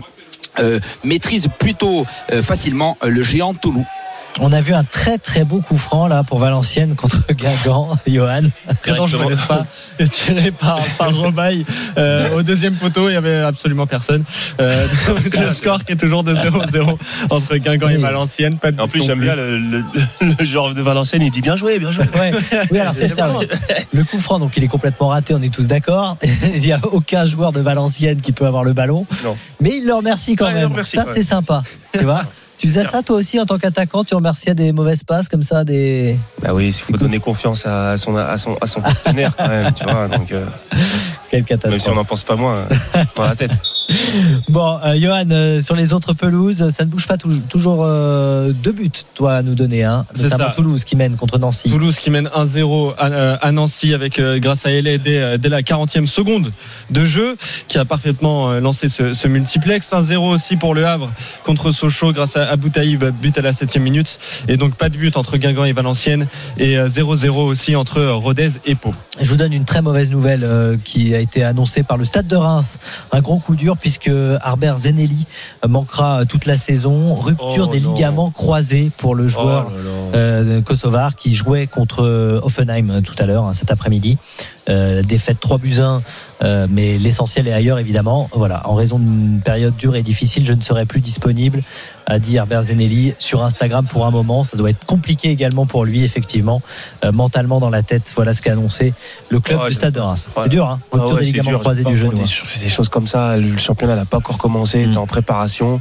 S7: euh, maîtrise plutôt euh, facilement le géant Toulouse.
S3: On a vu un très très beau coup franc là pour Valenciennes contre [LAUGHS] Guingamp, Johan.
S8: Très dangereux, n'est-ce pas [LAUGHS] Tiré par, par Robaille euh, au deuxième poteau, il n'y avait absolument personne. Euh, [LAUGHS] le score qui est toujours de 0-0 entre Guingamp et. Valenciennes. Pas de
S4: En plus, j'aime bien le, le, le joueur de Valenciennes. Il dit bien joué, bien joué.
S3: Ouais. Oui, alors c'est ça. Le coup franc, donc il est complètement raté, on est tous d'accord. Il n'y a aucun joueur de Valenciennes qui peut avoir le ballon.
S4: Non.
S3: Mais il le remercie quand même.
S4: remercie,
S3: ça,
S4: ouais.
S3: c'est sympa. Tu vois? Tu faisais ça toi aussi en tant qu'attaquant Tu remerciais des mauvaises passes comme ça des...
S4: Bah oui, il faut donner confiance à son, à son, à son partenaire quand même, tu vois. Donc, euh, [LAUGHS]
S3: Quelle
S4: même si on
S3: catastrophe.
S4: n'en pense pas moins, euh, dans la tête. [LAUGHS] [LAUGHS]
S3: Bon, euh, Johan, euh, sur les autres pelouses, ça ne bouge pas toujours. Toujours euh, deux buts, toi, à nous donner. Hein,
S8: C'est ça.
S3: Toulouse qui mène contre Nancy.
S8: Toulouse qui mène 1-0 à, à Nancy avec grâce à Elé dès, dès la 40e seconde de jeu qui a parfaitement lancé ce, ce multiplex 1-0 aussi pour le Havre contre Sochaux grâce à Aboutaïb but à la 7e minute et donc pas de but entre Guingamp et Valenciennes et euh, 0-0 aussi entre Rodez et Pau
S3: Je vous donne une très mauvaise nouvelle qui a été annoncée par le Stade de Reims. Un gros coup dur puisque Harbert Zenelli manquera toute la saison. Rupture
S4: Oh
S3: des
S4: non.
S3: ligaments croisés pour le joueur
S4: Oh
S3: euh, kosovar qui jouait contre euh, Offenheim euh, tout à l'heure, hein, cet après-midi. Euh, défaite 3 buts 1, euh, mais l'essentiel est ailleurs évidemment. Voilà, en raison d'une période dure et difficile, je ne serai plus disponible, a dit Herbert Zenelli sur Instagram pour un moment. Ça doit être compliqué également pour lui, effectivement, euh, mentalement dans la tête. Voilà ce qu'a annoncé le club
S4: Oh,
S3: du Stade de Reims. C'est dur, hein
S4: Ah ouais,
S3: des
S4: c'est
S3: ligaments
S4: dur.
S3: du genou.
S4: entendu
S3: hein.
S4: Des, des choses comme ça, le championnat n'a pas encore commencé,
S3: Mm.
S4: il est en préparation.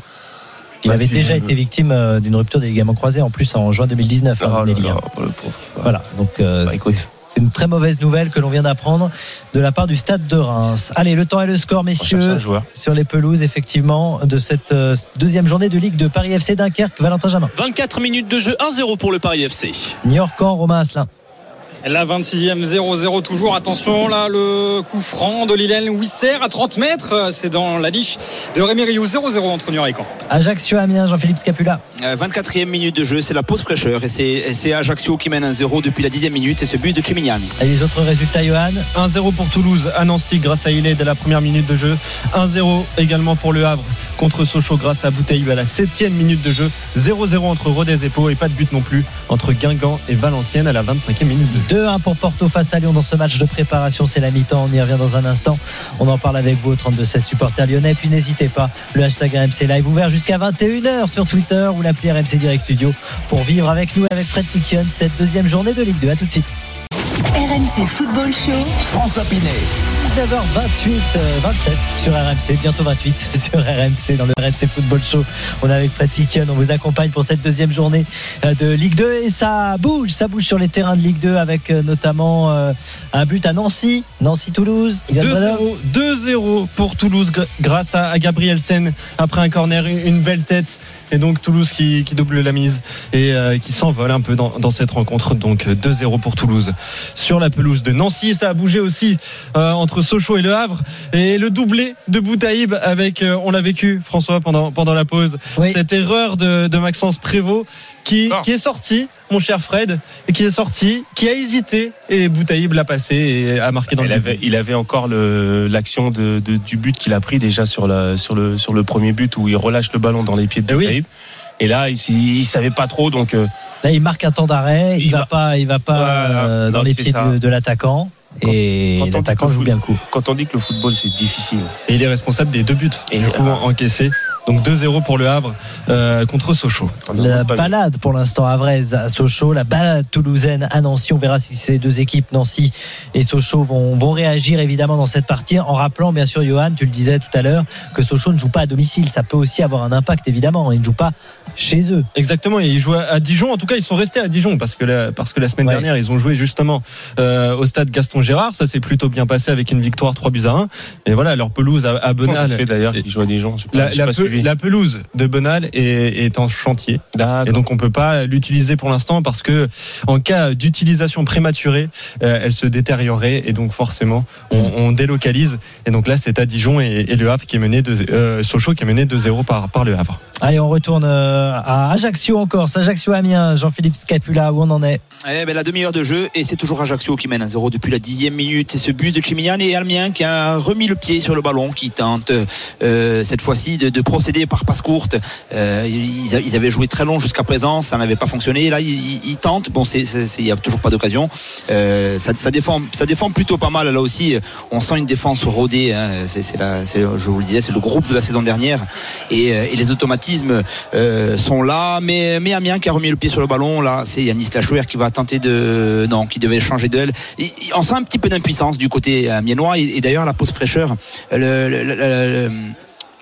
S3: Il avait
S4: puis,
S3: déjà
S4: euh,
S3: été victime euh, d'une rupture des ligaments croisés en plus en juin 2019. hein,
S4: là là,
S3: hein.
S4: le pauvre.
S3: Voilà, donc euh,
S4: Bah, écoute,
S3: une très mauvaise nouvelle que l'on vient d'apprendre de la part du stade de Reims. Allez, le temps et le score, messieurs,
S4: joueur.
S3: sur les pelouses, effectivement, de cette euh, deuxième journée de Ligue de Paris FC Dunkerque. Valentin Jamin.
S5: 24 minutes de jeu, 1-0 pour le Paris FC.
S3: Niort-Camp, Romain Asselin.
S6: La 26e 0-0 toujours. Attention là, le coup franc de Liliane Wisser à 30 mètres. C'est dans la niche de Rémi Rioux. 0-0 entre Niort et Caen.
S3: Ajaccio, Amiens, Jean-Philippe Scapula.
S7: Euh, 24e minute de jeu, c'est la pause fraîcheur et c'est c'est Ajaccio qui mène 1-0 depuis la 10e minute et ce but de Chimignani.
S3: Et les autres résultats, Johan
S8: 1-0 pour Toulouse à Nancy grâce à Ilé dès la première minute de jeu. 1-0 également pour le Havre contre Sochaux grâce à Bouteille à la 7 minute de jeu. 0-0 entre Rodez et Pau et pas de but non plus entre Guingamp et Valenciennes à la 25e minute de jeu.
S3: 2-1 pour Porto face à Lyon dans ce match de préparation. C'est la mi-temps. On y revient dans un instant. On en parle avec vous au 32-16 supporters lyonnais. Puis n'hésitez pas, le hashtag RMC Live ouvert jusqu'à 21h sur Twitter ou l'appli RMC Direct Studio pour vivre avec nous, avec Fred Fiction, cette deuxième journée de Ligue 2. À tout de suite.
S1: RMC Football Show.
S2: François Pinet.
S3: 19h28, euh, 27 sur RMC, bientôt 28 [LAUGHS] sur RMC dans le RMC Football Show. On est avec Fred Piquion, on vous accompagne pour cette deuxième journée euh, de Ligue 2 et ça bouge, ça bouge sur les terrains de Ligue 2 avec euh, notamment euh, un but à Nancy, Nancy-Toulouse. Yann Bredov.
S8: 2-0 2-0 pour Toulouse gr- grâce à, à Gabrielsen après un corner, une belle tête. Et donc Toulouse qui, qui double la mise et euh, qui s'envole un peu dans, dans cette rencontre. Donc euh, 2-0 pour Toulouse sur la pelouse de Nancy. Ça a bougé aussi euh, entre Sochaux et Le Havre. Et le doublé de Boutaïb avec, euh, on l'a vécu François pendant, pendant la pause,
S3: Oui.
S8: cette erreur de, de Maxence Prévost qui, qui est sorti, mon cher Fred, qui est sorti, qui a hésité et Boutaïb l'a passé et a marqué dans
S4: Il
S8: le
S4: avait, il avait encore l'action de, de- du but qu'il a pris déjà sur, la, sur, le, sur le premier but où il relâche le ballon dans les pieds de
S8: Eh.
S4: Boutaïb. Et là, il, il savait pas trop, donc euh,
S3: Là, il marque un temps d'arrêt, il,
S4: Il
S3: va,
S4: va-
S3: pas, il va pas
S4: Voilà.
S3: euh, dans les pieds
S4: ça.
S3: de, de l'attaquant. Et l'attaquant joue bien le coup.
S4: quand on dit que le football c'est difficile,
S8: Et il est responsable des deux buts
S4: Et
S8: du coup encaissés. Donc 2-0 pour le Havre euh, contre Sochaux.
S4: en
S3: La balade pour l'instant havraise à Sochaux, la balade toulousaine à Nancy. On verra si ces deux équipes, Nancy et Sochaux, vont, vont réagir évidemment dans cette partie. En rappelant, bien sûr, Johan, tu le disais tout à l'heure, que Sochaux ne joue pas à domicile. Ça peut aussi avoir un impact évidemment. Ils ne jouent pas chez eux.
S8: Exactement, et ils jouent à Dijon. En tout cas, ils sont restés à Dijon parce que la, parce que la semaine
S3: Ouais.
S8: dernière, ils ont joué justement euh, au stade Gaston Gérard. Ça s'est plutôt bien passé avec une victoire 3 buts à 1. Et voilà, leur pelouse à, à
S4: Comment ça
S8: Benal.
S4: se fait d'ailleurs qu'il joue à Dijon Je sais pas-
S8: La,
S4: j'ai
S8: la
S4: pas
S8: pe- la pelouse de Bonal est, est en chantier. Et donc on peut pas l'utiliser pour l'instant parce que en cas d'utilisation prématurée, euh, elle se détériorerait et donc forcément on, on délocalise. Et donc là c'est à Dijon et, et le Havre qui est mené de euh, Sochaux qui est mené de 0 par par le Havre.
S3: Allez, on retourne euh, à Ajaccio encore. Ajaccio Amiens, Jean-Philippe Scapula, où on en est?
S7: Eh ben, la demi-heure de jeu et c'est toujours Ajaccio qui mène à 0 depuis la dixième minute. C'est ce but de Chimilian et Amiens qui a remis le pied sur le ballon, qui tente euh, cette fois-ci de, de procéder par passe courte. Euh, ils, avaient joué très long jusqu'à présent, ça n'avait pas fonctionné. Là, ils, tentent. Bon, il n'y a toujours pas d'occasion. Euh, ça, défend, ça défend plutôt pas mal. Là aussi, on sent une défense rodée. hein. C'est, la- je vous le disais, c'est le groupe de la saison dernière et, euh, les automatismes sont là. Mais, Amiens qui a remis le pied sur le ballon, là, c'est Yanis Lachouer qui va tenter de, non, qui devait changer de. Et- on sent un petit peu d'impuissance du côté amiénois et, d'ailleurs la pause fraîcheur.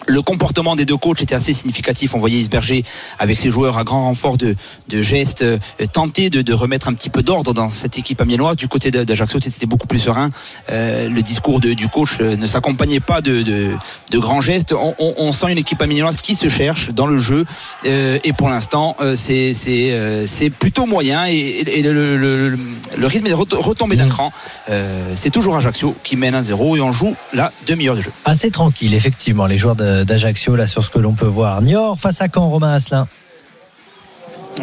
S7: Le comportement des deux coachs était assez significatif. On voyait Isberger avec ses joueurs à grand renfort de, de gestes euh, tenter de, de remettre un petit peu d'ordre dans cette équipe amiénoise. Du côté d'Ajaccio, c'était beaucoup plus serein. Euh, le discours de- du coach euh, ne s'accompagnait pas de, grands gestes. On, on- on sent une équipe amiénoise qui se cherche dans le jeu euh, et pour l'instant, c'est plutôt moyen et, et- et le, le- le- le rythme est ret- retombé d'un cran. Euh, c'est toujours Ajaccio qui mène 1-0 et on joue la demi-heure de jeu.
S3: Assez tranquille, effectivement, les joueurs de- d'Ajaccio, là, sur ce que l'on peut voir. Niort face à Caen, Romain Asselin.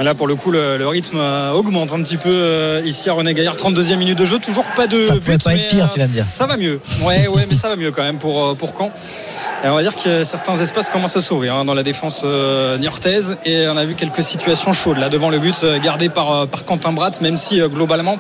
S6: Là, pour le coup, le, le rythme euh, augmente un petit peu euh, ici à René Gaillard. 32e minute de jeu, toujours pas de
S3: Ça
S6: but.
S3: être pire,
S6: euh,
S3: tu vas me dire.
S6: Ça va mieux. Ouais, ouais, mais ça va mieux quand même pour, euh, pour Caen. Et on va dire que certains espaces commencent à s'ouvrir hein, dans la défense euh, niortaise. Et on a vu quelques situations chaudes là devant le but euh, gardé par, euh, par Quentin Bratt, même si euh, globalement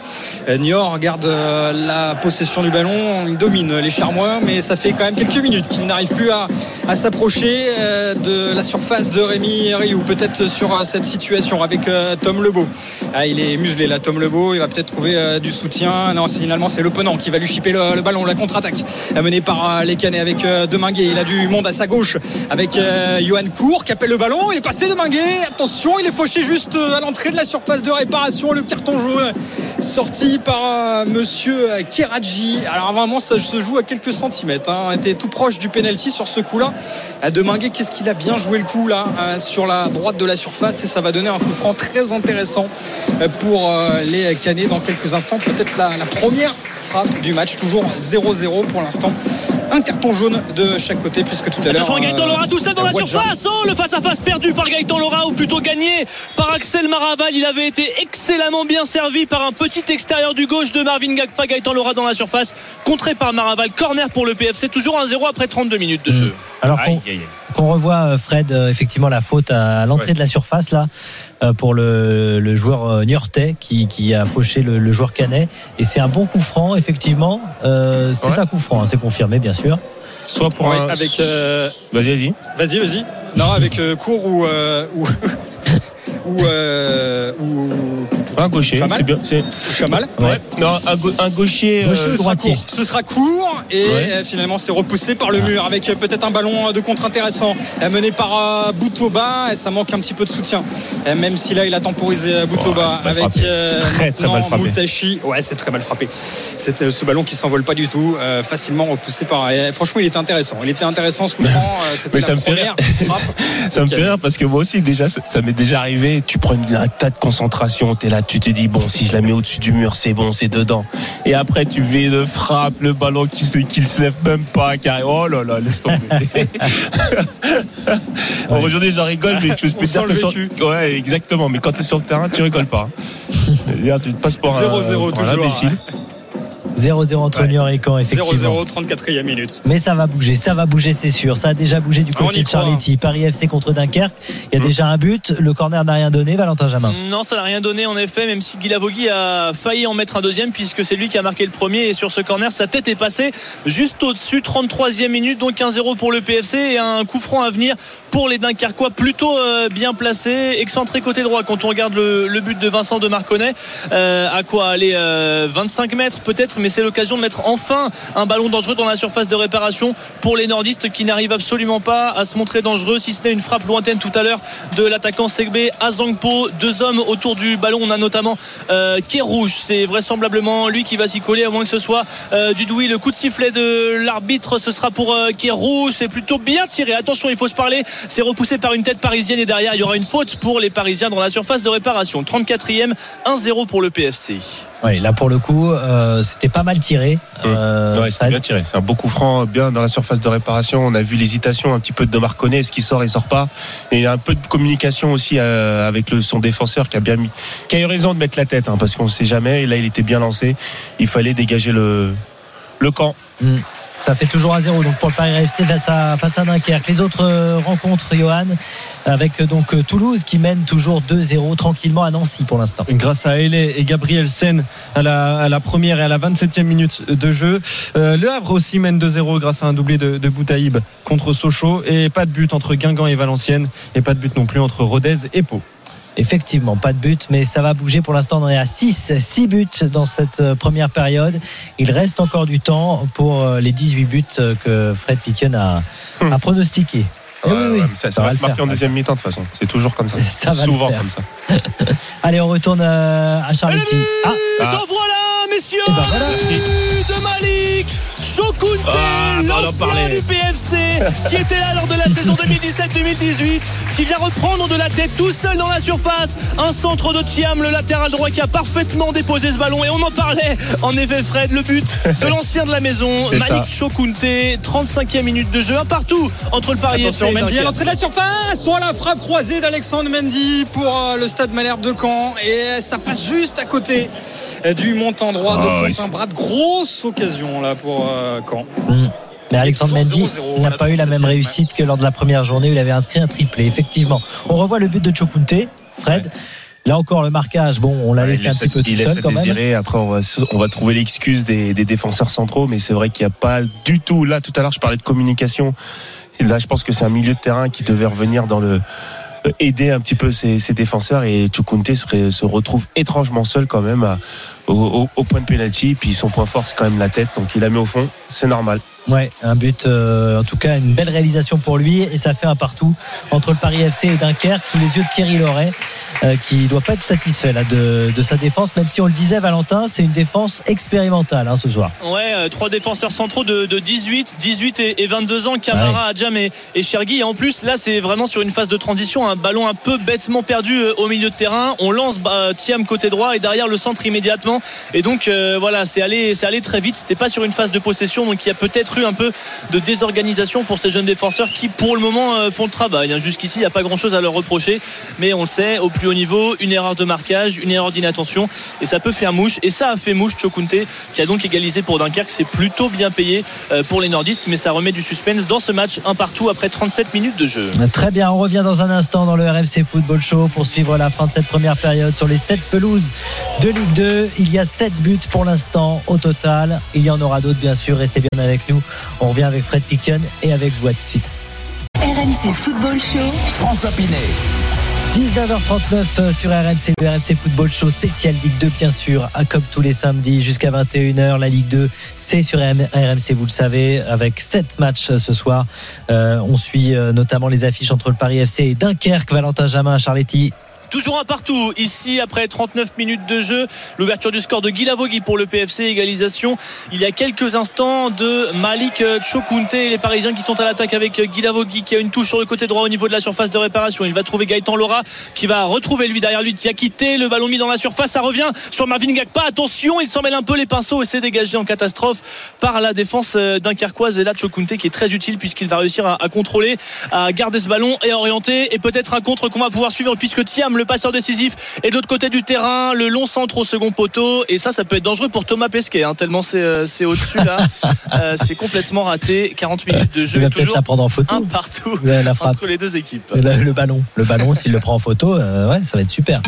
S6: euh, Niort garde euh, la possession du ballon. Il domine les Charmois, mais ça fait quand même quelques minutes qu'il n'arrive plus à, à s'approcher euh, de la surface de Rémi Rioux. Peut-être sur euh, cette situation avec euh, Tom Lebeau. Ah, il est muselé là, Tom Lebeau. Il va peut-être trouver euh, du soutien. Non, finalement, c'est le qui va lui chipper le, le ballon. La contre-attaque euh, menée par les Canets avec Deminguet. Il a du monde à sa gauche avec Johan Cour qui appelle le ballon. Il est passé Deminguet. Attention, il est fauché juste à l'entrée de la surface de réparation. Le carton jaune sorti par monsieur Kiradji. Alors vraiment, ça se joue à quelques centimètres. Hein. On était tout proche du penalty sur ce coup-là. Deminguet, qu'est-ce qu'il a bien joué le coup là sur la droite de la surface et ça va donner un coup franc très intéressant euh, pour euh, les Canets dans quelques instants. Peut-être la, la première frappe du match, toujours 0-0 pour l'instant. Un carton jaune de chaque côté puisque tout à l'heure.
S5: Attention à Gaëtan
S6: euh,
S5: Laura tout seul dans la surface. Oh, le face-à-face perdu par Gaëtan Laura ou plutôt gagné par Axel Maraval. Il avait été excellemment bien servi par un petit extérieur du gauche de Marvin Gagpa. Gaëtan Laura dans la surface, contré par Maraval. Corner pour le PFC, toujours 1-0 après 32 minutes de jeu.
S3: Alors qu'on revoit, euh, Fred, euh, effectivement, la faute à l'entrée
S4: Ouais.
S3: de la surface, là, euh, pour le, le joueur niortais qui, qui a fauché le, le joueur canet. Et c'est un bon coup franc, effectivement. Euh, c'est
S4: Ouais.
S3: un coup franc, hein, c'est confirmé, bien sûr.
S4: Soit pour
S6: Ouais,
S4: un.
S6: avec. euh,
S4: Vas-y, vas-y.
S6: Vas-y, vas-y. Non, avec euh, Cour ou. euh, ou [LAUGHS] ou, euh, ou,
S4: Un gaucher,
S6: Chamal
S4: c'est bien. C'est...
S6: Chamal.
S4: Ouais. Non, un, go- un gaucher.
S3: Gaucher,
S4: euh,
S6: Ce sera court. Ce sera court et
S4: Ouais.
S6: euh, finalement c'est repoussé par le mur avec euh, peut-être un ballon de contre intéressant euh, mené par euh, Boutouba et ça manque un petit peu de soutien. Euh, Même si là il a temporisé euh,
S4: Oh, mal
S6: avec euh,
S4: Très, très mal.
S6: Moutachi. Ouais, c'est très mal frappé. C'est euh, ce ballon qui s'envole pas du tout, euh, facilement repoussé par. et, franchement, il était intéressant. Il était intéressant ce coup franc. euh, C'était [LAUGHS] la
S4: ça me fait
S6: première frappe. [LAUGHS]
S4: Ça me fait rire parce que moi aussi déjà ça, ça m'est déjà arrivé. Tu prends un tas de concentration, t'es là, tu te dis bon si je la mets au-dessus du mur c'est bon, c'est dedans. Et après tu fais de frappe, le ballon qui se qui se lève même pas, carré. Oh là là, laisse tomber. [LAUGHS] Bon, Aujourd'hui j'en rigole, mais je [LAUGHS] peux dire
S6: le
S4: que sur... ouais exactement. Mais quand t'es sur le terrain, tu rigoles pas. [LAUGHS] Tu te passes pour un,
S6: 0-0
S4: pour un
S6: toujours.
S4: imbécile.
S3: 0-0 entre
S4: Ouais.
S3: Niort et Caen, effectivement.
S6: 0-0, 34e minute.
S3: Mais ça va bouger, ça va bouger, c'est sûr. Ça a déjà bougé du côté de
S6: croit.
S3: Charletti. Paris FC contre Dunkerque. Il y a
S4: Mmh.
S3: déjà un but. Le corner n'a rien donné. Valentin Jamin.
S5: Non, ça n'a rien donné en effet, même si Guy Lavogui a failli en mettre un deuxième, puisque c'est lui qui a marqué le premier. Et sur ce corner, sa tête est passée juste au-dessus, 33e minute, donc 1-0 pour le PFC et un coup franc à venir pour les Dunkerquois, plutôt euh, bien placé, excentré côté droit. Quand on regarde le, le but de Vincent de Marconnet, euh, à quoi aller 25 mètres peut-être, mais mais c'est l'occasion de mettre enfin un ballon dangereux dans la surface de réparation pour les nordistes qui n'arrivent absolument pas à se montrer dangereux si ce n'est une frappe lointaine tout à l'heure de l'attaquant Segbe à Zangpo deux hommes autour du ballon on a notamment euh, c'est vraisemblablement lui qui va s'y coller à moins que ce soit euh, le coup de sifflet de l'arbitre ce sera pour euh, c'est plutôt bien tiré. Attention il faut se parler. C'est repoussé par une tête parisienne et derrière il y aura une faute pour les Parisiens dans la surface de réparation. 34e 1-0 pour le PFC
S3: Oui, là pour le coup, euh, c'était pas mal tiré. Euh,
S4: Ouais, bien tiré. C'est un beau coup franc, bien dans la surface de réparation. On a vu l'hésitation un petit peu de Marconnet, est-ce qu'il sort, il sort pas? Et il y a un peu de communication aussi euh, avec le, son défenseur qui a bien mis, qui a eu raison de mettre la tête, hein, parce qu'on ne sait jamais. Et là, il était bien lancé. Il fallait dégager le, le camp.
S3: Ça fait toujours un 0 donc pour le Paris FC face à, face à Dunkerque. Les autres euh, rencontres, Johan, avec euh, donc euh, Toulouse qui mène toujours 2-0 tranquillement à Nancy pour l'instant.
S8: grâce à Ailey et Gabriel Sen à la, à la première et à la 27e minute de jeu. Euh, le Havre aussi mène 2-0 grâce à un doublé de, de Boutaïb contre Sochaux et pas de but entre Guingamp et Valenciennes et pas de but non plus entre Rodez et Pau.
S3: Effectivement, pas de but, mais ça va bouger. Pour l'instant, on est à 6, 6 buts dans cette première période. Il reste encore du temps pour les 18 buts que Fred Picken a,
S4: Hmm.
S3: a pronostiqué.
S4: Ouais,
S3: oui, oui,
S4: ouais, mais ça, ça va se marquer
S3: faire.
S4: en deuxième mi-temps de toute façon. C'est toujours comme ça. [LAUGHS]
S3: Ça
S4: Souvent comme ça. [LAUGHS]
S3: Allez, on retourne euh, à Charletti. Ah,
S5: Et t'en voilà, messieurs
S3: Eh ben voilà.
S5: de Malik Chokunte,
S4: Ah,
S5: l'ancien du PFC, qui était là lors de la saison 2017-2018, qui vient reprendre de la tête tout seul dans la surface. Un centre de Thiam, le latéral droit, qui a parfaitement déposé ce ballon. Et on en parlait, en effet, Fred, le but de [LAUGHS] l'ancien de la maison, Malik. Chokunte, 35e minute de jeu, un partout entre le Paris
S6: Attention,
S5: et
S6: Mendy à l'entrée de la surface. Soit la frappe croisée d'Alexandre Mendy pour euh, le stade Malherbe de Caen. Et ça passe juste à côté euh, du montant droit de
S4: Ah,
S6: Quentin
S4: c'est-
S6: Bras. Grosse occasion là pour euh, Caen.
S3: Mais Alexandre Mendy
S6: 0-0
S3: n'a pas eu la même
S6: 37e.
S3: réussite que lors de la première journée où il avait inscrit un triplé. Effectivement. On revoit le but de Chokunte, Fred. Là encore, le marquage, bon, on l'a
S4: Ouais,
S3: laissé un petit peu tout
S4: il laisse
S3: seul quand même.
S4: désirer. Après, on va, on va trouver l'excuse des, des défenseurs centraux, mais c'est vrai qu'il n'y a pas du tout. Là, tout à l'heure, je parlais de communication. Là, je pense que c'est un milieu de terrain qui devait revenir dans le euh, aider un petit peu ses, ses défenseurs et Chukunte se retrouve étrangement seul quand même à- au, au- au point de pénalty. Puis son point fort, c'est quand même la tête, donc il la met au fond. C'est normal.
S3: Ouais, un but, euh, en tout cas, une belle réalisation pour lui. Et ça fait un partout entre le Paris FC et Dunkerque sous les yeux de Thierry Loret, euh, qui doit pas être satisfait là, de, de sa défense, même si on le disait, Valentin, c'est une défense expérimentale hein, ce soir.
S5: Ouais, euh, trois défenseurs centraux de, de 18, 18 et, et 22 ans, Camara, Adjam et, et Chergui. Et en plus, là, c'est vraiment sur une phase de transition, un ballon un peu bêtement perdu euh, au milieu de terrain. On lance bah, Thiam côté droit et derrière le centre immédiatement. Et donc, euh, voilà, c'est allé, c'est allé très vite. C'était pas sur une phase de possession, donc il y a peut-être eu un peu de désorganisation pour ces jeunes défenseurs qui, pour le moment, euh, font le travail. hein. Jusqu'ici, il n'y a pas grand-chose à leur reprocher, mais on le sait, au plus haut niveau, une erreur de marquage, une erreur d'inattention, et ça peut faire mouche. Et ça a fait mouche Chokunte, qui a donc égalisé pour Dunkerque. C'est plutôt bien payé euh, pour les nordistes, mais ça remet du suspense dans ce match, un partout après 37 minutes de jeu.
S3: Très bien, on revient dans un instant dans le RMC Football Show pour suivre la fin de cette première période sur les 7 pelouses de Ligue 2. Il y a 7 buts pour l'instant au total. Il y en aura d'autres bien sûr. Restez bien avec nous. On revient avec Fred Piquion et avec vous à tout de suite.
S1: RMC Football Show.
S2: François Pinet.
S3: 19h39 sur RMC, le RMC Football Show spécial Ligue 2 bien sûr, à comme tous les samedis jusqu'à 21h. La Ligue 2, c'est sur RMC, vous le savez, avec 7 matchs ce soir. Euh, on suit euh, notamment les affiches entre le Paris FC et Dunkerque, Valentin Jamin, Charletti.
S5: Toujours un partout ici après 39 minutes de jeu. L'ouverture du score de Guy Lavogui pour le PFC, égalisation il y a quelques instants de Malik Chokunte. Les Parisiens qui sont à l'attaque avec Guy Lavogui qui a une touche sur le côté droit au niveau de la surface de réparation. Il va trouver Gaëtan Laura qui va retrouver lui derrière lui qui a quitté le ballon mis dans la surface. Ça revient sur Marvin Gagpa. Attention, il s'en mêle un peu les pinceaux et c'est dégagé en catastrophe par la défense euh, dunkerquoise et là Chokunte qui est très utile puisqu'il va réussir à, à contrôler, à garder ce ballon et à orienter et peut-être un contre qu'on va pouvoir suivre puisque Thiam le passeur décisif est de l'autre côté du terrain le long centre au second poteau et ça ça peut être dangereux pour Thomas Pesquet hein, tellement c'est euh, c'est au-dessus là [LAUGHS] Euh, c'est complètement raté 40 minutes de
S3: Je
S5: jeu
S3: vais peut-être
S5: toujours
S3: la prendre en photo.
S5: un partout
S3: la frappe.
S5: entre les deux équipes
S3: Le, le ballon, le ballon, s'il le prend en photo, euh, ouais, ça va être super.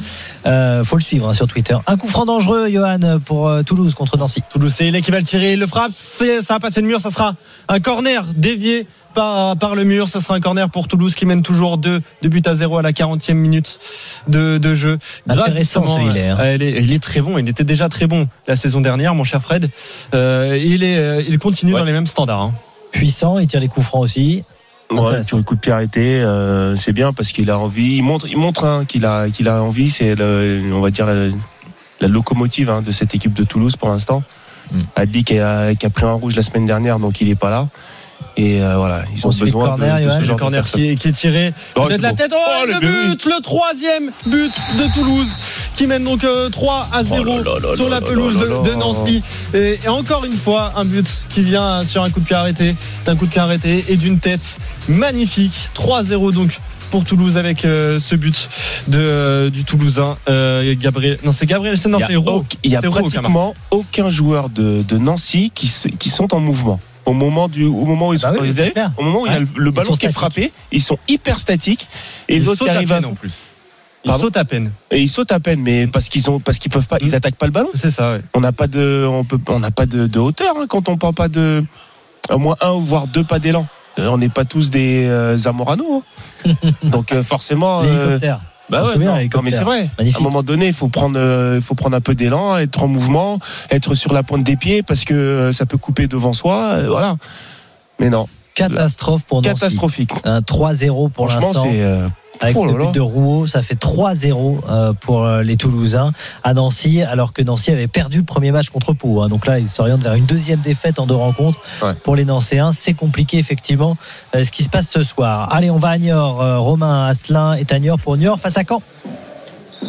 S3: Euh, faut le suivre hein, sur Twitter. Un coup franc dangereux, Johan, pour euh, Toulouse contre Nancy.
S8: Toulouse, c'est qui va le tirer. Il le frappe. c'est- Ça va passer le mur. Ça sera un corner dévié par, par le mur. Ça sera un corner pour Toulouse qui mène toujours 2 deux buts à 0 à la 40e minute de, de jeu.
S3: Intéressant,
S8: Grâce,
S3: ce Hilaire.
S8: euh, il, est, il est très bon. Il était déjà très bon la saison dernière, mon cher Fred. Euh, il, est, euh, il continue
S4: Ouais.
S8: dans les mêmes standards. hein.
S3: Puissant, il tire les coups francs aussi.
S4: Ouais, sur le coup de pied arrêté, euh, c'est bien parce qu'il a envie. Il montre, il montre hein, qu'il a, qu'il a envie. C'est, on va dire, la, la locomotive hein, de cette équipe de Toulouse pour l'instant.
S3: Mm.
S4: Adli qui a, qui a pris un rouge la semaine dernière, donc il est pas là. Et euh, voilà, ils ont besoin
S3: corner,
S4: de, de ce genre de
S8: corner
S4: personnes.
S8: qui est, qui est tiré.
S4: Oh, c'est
S8: la tête. Oh,
S4: Oh,
S8: le
S4: le but.
S8: le troisième but de Toulouse qui mène donc euh, 3 à 0
S4: Oh là là
S8: sur la pelouse de, de. Nancy. Et, et encore une fois, un but qui vient sur un coup de pied arrêté, d'un coup de pied arrêté et d'une tête magnifique. 3-0 donc pour Toulouse avec euh, ce but de, euh, du Toulousain euh, Gabriel. Non, c'est Gabriel, c'est non,
S4: Il y a,
S8: c'est
S4: il y a pratiquement aucun joueur de, de Nancy qui, qui sont en mouvement. Au moment, du, au moment où ils
S3: Bah
S4: sont,
S3: oui, clair.
S4: au moment où il y a le, ballon qui est frappé, ils sont hyper statiques et
S8: Ils
S4: les autres
S8: sautent
S4: qui
S8: à
S4: arrivent à
S8: peine en plus. Ils
S4: Pardon
S8: sautent à peine.
S4: et ils sautent à peine, mais parce qu'ils ont, parce qu'ils peuvent pas,
S8: Mm.
S4: ils attaquent pas le ballon.
S8: C'est ça, ouais.
S4: On n'a pas de, on peut, on n'a pas de, de hauteur hein, quand on prend pas de, au moins un voire deux pas d'élan. Euh, On n'est pas tous des euh, Zamorano, hein. [LAUGHS] donc euh, forcément. euh. Bah ouais, non, non, mais c'est vrai.
S3: Magnifique.
S4: À un moment donné, il faut prendre, euh, il faut prendre un peu d'élan, être en mouvement, être sur la pointe des pieds parce que euh, ça peut couper devant soi, euh, voilà. Mais non,
S3: Catastrophe pour Nancy.
S4: catastrophique.
S3: Un 3-0 pour l'instant.
S4: euh,
S3: Avec
S4: Oh là
S3: le but de Rouault, ça fait 3-0 euh, pour euh, les Toulousains à Nancy, alors que Nancy avait perdu le premier match contre Pau. hein. Donc là, ils s'orientent vers une deuxième défaite en deux rencontres
S4: Ouais.
S3: pour les Nancéens. C'est compliqué, effectivement, ce qui se passe ce soir. Allez, on va à Niort. Romain Asselin est à Niort pour Niort face à Caen.